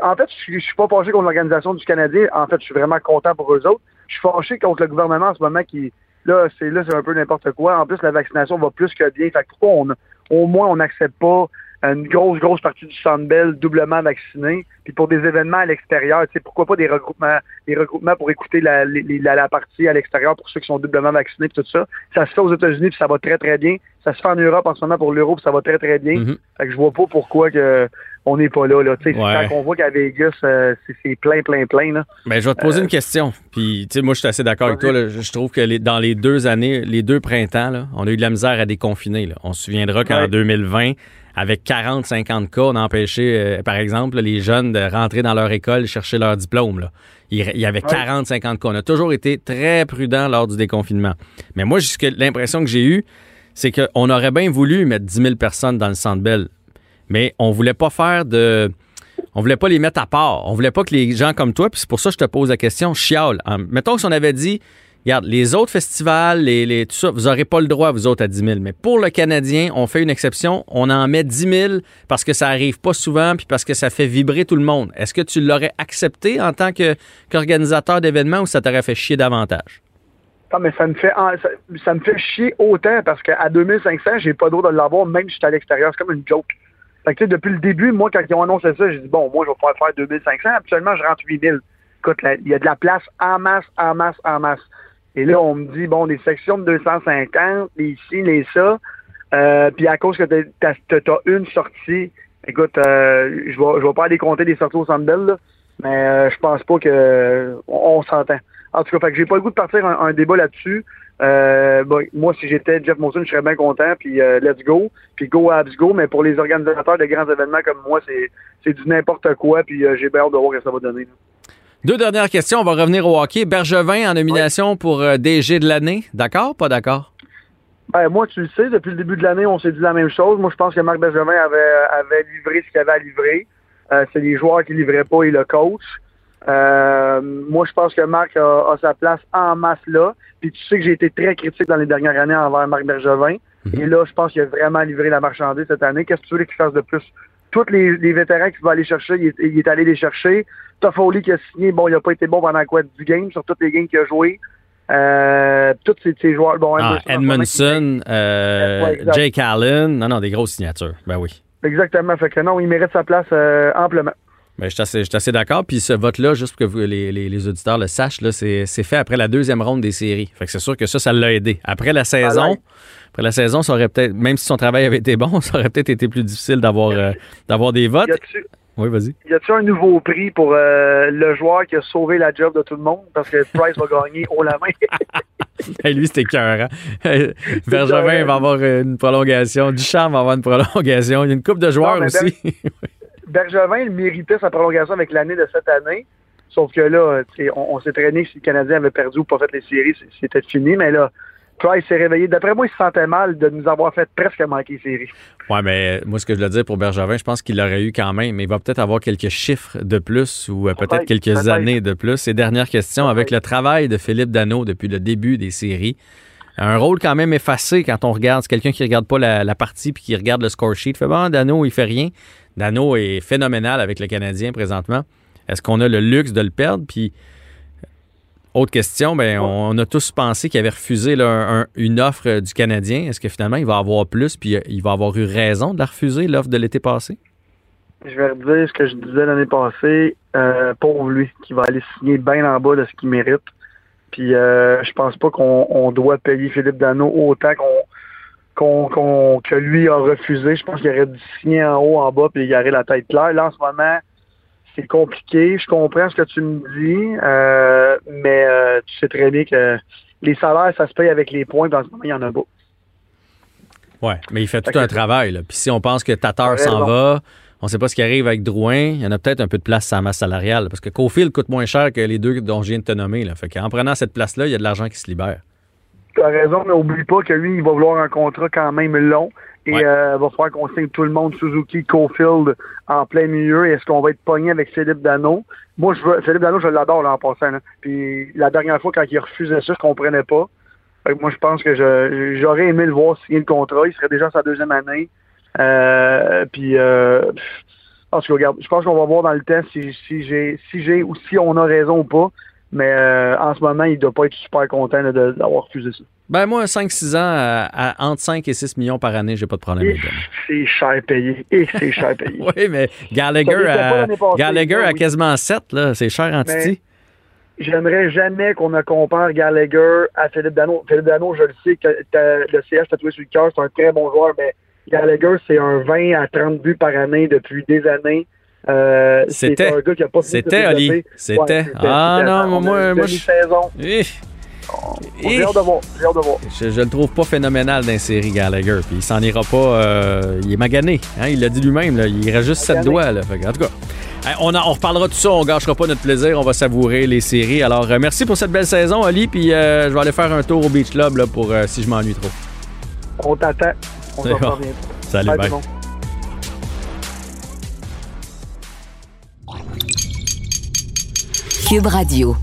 en fait, je, je suis pas fâché contre l'organisation du Canadien. En fait, je suis vraiment content pour eux autres. Je suis fâché contre le gouvernement en ce moment qui, là, c'est là, c'est un peu n'importe quoi. En plus, la vaccination va plus que bien. Fait que pourquoi au moins on n'accepte pas une grosse, grosse partie du Sandbell doublement vaccinée. Puis pour des événements à l'extérieur, tu sais, pourquoi pas des regroupements, des regroupements pour écouter la, la, la partie à l'extérieur pour ceux qui sont doublement vaccinés puis tout ça. Ça se fait aux États-Unis puis ça va très, très bien. Ça se fait en Europe en ce moment pour l'Euro puis ça va très, très bien. Mhm. Fait que je vois pas pourquoi que on n'est pas là. là. Tu sais, Ouais. Quand on voit qu'à Vegas, euh, c'est plein, plein, plein. Là. Ben, je vais te poser une question. Puis, tu sais, moi, je suis assez d'accord avec toi. Là. Je trouve que les- dans les deux années, les deux printemps, là, on a eu de la misère à déconfiner. là. On se souviendra qu'en Ouais. 2020, avec 40-50 cas, on a empêché, euh, par exemple, là, les jeunes de rentrer dans leur école chercher leur diplôme. Là. Il il y avait 40-50 cas. On a toujours été très prudent lors du déconfinement. Mais moi, jusque- l'impression que j'ai eue, c'est qu'on aurait bien voulu mettre 10 000 personnes dans le Centre Bell, mais on voulait pas faire de... On voulait pas les mettre à part. On voulait pas que les gens comme toi, puis c'est pour ça que je te pose la question, chiale. En- mettons que si on avait dit, regarde, les autres festivals, les, les- tout ça, vous n'aurez pas le droit, vous autres, à 10 000. Mais pour le Canadien, on fait une exception. On en met 10 000 parce que ça arrive pas souvent, puis parce que ça fait vibrer tout le monde. Est-ce que tu l'aurais accepté en tant qu'organisateur d'événements ou ça t'aurait fait chier davantage? Non, mais ça me fait ah, ça, me fait chier autant parce qu'à 2500, j'ai pas droit de l'avoir, même si je suis à l'extérieur. C'est comme une joke. Fait que, depuis le début, moi, quand ils ont annoncé ça, j'ai dit, bon, moi, je vais pouvoir faire 2500. Actuellement, je rentre 8000. Écoute, il y a de la place en masse, en masse, en masse. Et là, on me dit, bon, des sections de 250, les ici, les ça. Euh, puis à cause que t'as as, une sortie, écoute, euh, je vais je vais pas aller compter des sorties au Centre mais euh, je pense pas que on, s'entend. En tout cas, fait que j'ai pas le goût de partir un, débat là-dessus. Euh, moi, si j'étais Jeff Molson, je serais bien content, puis let's go, puis go Abs go, mais pour les organisateurs de grands événements comme moi, c'est du n'importe quoi, puis j'ai bien hâte de voir ce que ça va donner. Deux dernières questions. On va revenir au hockey. Bergevin en nomination pour euh, DG de l'année. D'accord? Pas d'accord? Ben, moi, tu le sais, depuis le début de l'année, on s'est dit la même chose. Moi, je pense que Marc Bergevin avait, avait livré ce qu'il avait à livrer. Euh, c'est les joueurs qui livraient pas et le coach. Euh, moi, je pense que Marc a, a, sa place en masse là. Puis tu sais que j'ai été très critique dans les dernières années envers Marc Bergevin. Et là, je pense qu'il a vraiment livré la marchandise cette année. Qu'est-ce que tu veux qu'il fasse de plus? Tous les, les vétérans qu'il va aller chercher, il est, il est, allé les chercher. Toffoli qui a signé, bon, il a pas été bon pendant quoi du game, sur toutes les games qu'il a joué. Euh, tous ces, ces, joueurs. Bon, ah, Edmondson, euh, ouais, Jake Allen. Non, non, des grosses signatures. Ben oui. Exactement. Fait que non, il mérite sa place euh, amplement. Ben, je suis assez, assez d'accord. Puis ce vote-là, juste pour que vous, les, les, les, auditeurs le sachent, c'est fait après la deuxième ronde des séries. Fait que c'est sûr que ça, ça l'a aidé. Après la saison, Alors, après la saison, ça aurait peut-être, même si son travail avait été bon, ça aurait peut-être été plus difficile d'avoir euh, d'avoir des votes. Oui, vas-y. Y a-t-il un nouveau prix pour euh, le joueur qui a sauvé la job de tout le monde? Parce que Price va gagner haut la main. hey, lui, c'était cœur. Hein? Bergevin va avoir une prolongation. Duchamp va avoir une prolongation. Il y a une coupe de joueurs non, aussi. Bergevin, il méritait sa prolongation avec l'année de cette année. Sauf que là, on, on s'est traîné si le Canadien avait perdu ou pas fait les séries, c'était fini. Mais là, Price s'est réveillé. D'après moi, il se sentait mal de nous avoir fait presque manquer les séries. Oui, mais moi, ce que je veux dire pour Bergevin, je pense qu'il l'aurait eu quand même. Mais il va peut-être avoir quelques chiffres de plus ou peut-être quelques peut années de plus. Et dernière question, avec le travail de Philippe Dano depuis le début des séries, un rôle quand même effacé quand on regarde. C'est quelqu'un qui regarde pas la, la partie puis qui regarde le score sheet. Fait bon, Dano, il fait rien. Dano est phénoménal avec le Canadien présentement. Est-ce qu'on a le luxe de le perdre? Puis, autre question, ben, on, a tous pensé qu'il avait refusé là, un, une offre du Canadien. Est-ce que finalement, il va avoir plus puis il va avoir eu raison de la refuser, l'offre de l'été passé? Je vais redire ce que je disais l'année passée. Euh, pour lui, qui va aller signer bien en bas de ce qu'il mérite. Puis, euh, je pense pas qu'on doit payer Philippe Dano autant qu'on Qu qu que lui a refusé. Je pense qu'il aurait dû signer en haut, en bas, puis il aurait la tête claire. Là, en ce moment, c'est compliqué. Je comprends ce que tu me dis, euh, mais euh, tu sais très bien que les salaires, ça se paye avec les points. Dans ce moment, il y en a pas. Oui, mais il fait tout un travail. Là. Puis si on pense que Tatar s'en va, on ne sait pas ce qui arrive avec Drouin, il y en a peut-être un peu de place sur sa masse salariale. Parce que Cofield coûte moins cher que les deux dont je viens de te nommer. Là. Fait qu'en prenant cette place-là, il y a de l'argent qui se libère tu as raison, mais oublie pas que lui, il va vouloir un contrat quand même long. Et ouais. euh, va falloir qu'on signe tout le monde, Suzuki, Cofield, en plein milieu. Est-ce qu'on va être pogné avec Philippe Dano? Moi, je veux, Philippe Dano, je l'adore là, en passant. Là. Puis la dernière fois, quand il refusait ça, je comprenais pas. Moi, je pense que j'aurais aimé le voir signer le contrat. Il serait déjà sa deuxième année. Euh, puis, euh, regarde, je pense qu'on va voir dans le temps si, si j'ai si j'ai ou si on a raison ou pas. Mais euh, en ce moment, il ne doit pas être super content d'avoir refusé ça. Ben moi, 5-6 ans, à, à, entre 5 et 6 millions par année, j'ai pas de problème. C'est cher payé. Et c'est cher payé. oui, mais Gallagher, à, Gallagher à quasiment 7, c'est cher en Titi. J'aimerais jamais qu'on ne compare Gallagher à Philippe Dano. Philippe Dano, je le sais, que le CH tatoué sur le cœur, c'est un très bon joueur, mais Gallagher, c'est un 20 à 30 buts par année depuis des années. Euh, c'était a C'était Ali. C'était. Ouais, ah non, moi, moi je. Saison. Eh. J'ai hâte de voir. J'ai hâte de voir. Je, je, le trouve pas phénoménal dans série Gallagher. Puis il s'en ira pas. Euh, il est magané. Hein, il l'a dit lui-même. Il reste juste 7 doigts. Là. Fait, en tout cas. On, a, on, reparlera de tout ça, on gâchera pas notre plaisir, on va savourer les séries. Alors, euh, merci pour cette belle saison, Ali, puis euh, je vais aller faire un tour au Beach Club là, pour euh, si je m'ennuie trop. On t'attend. On s'en bon. Salut, bye. bye. Cube Radio.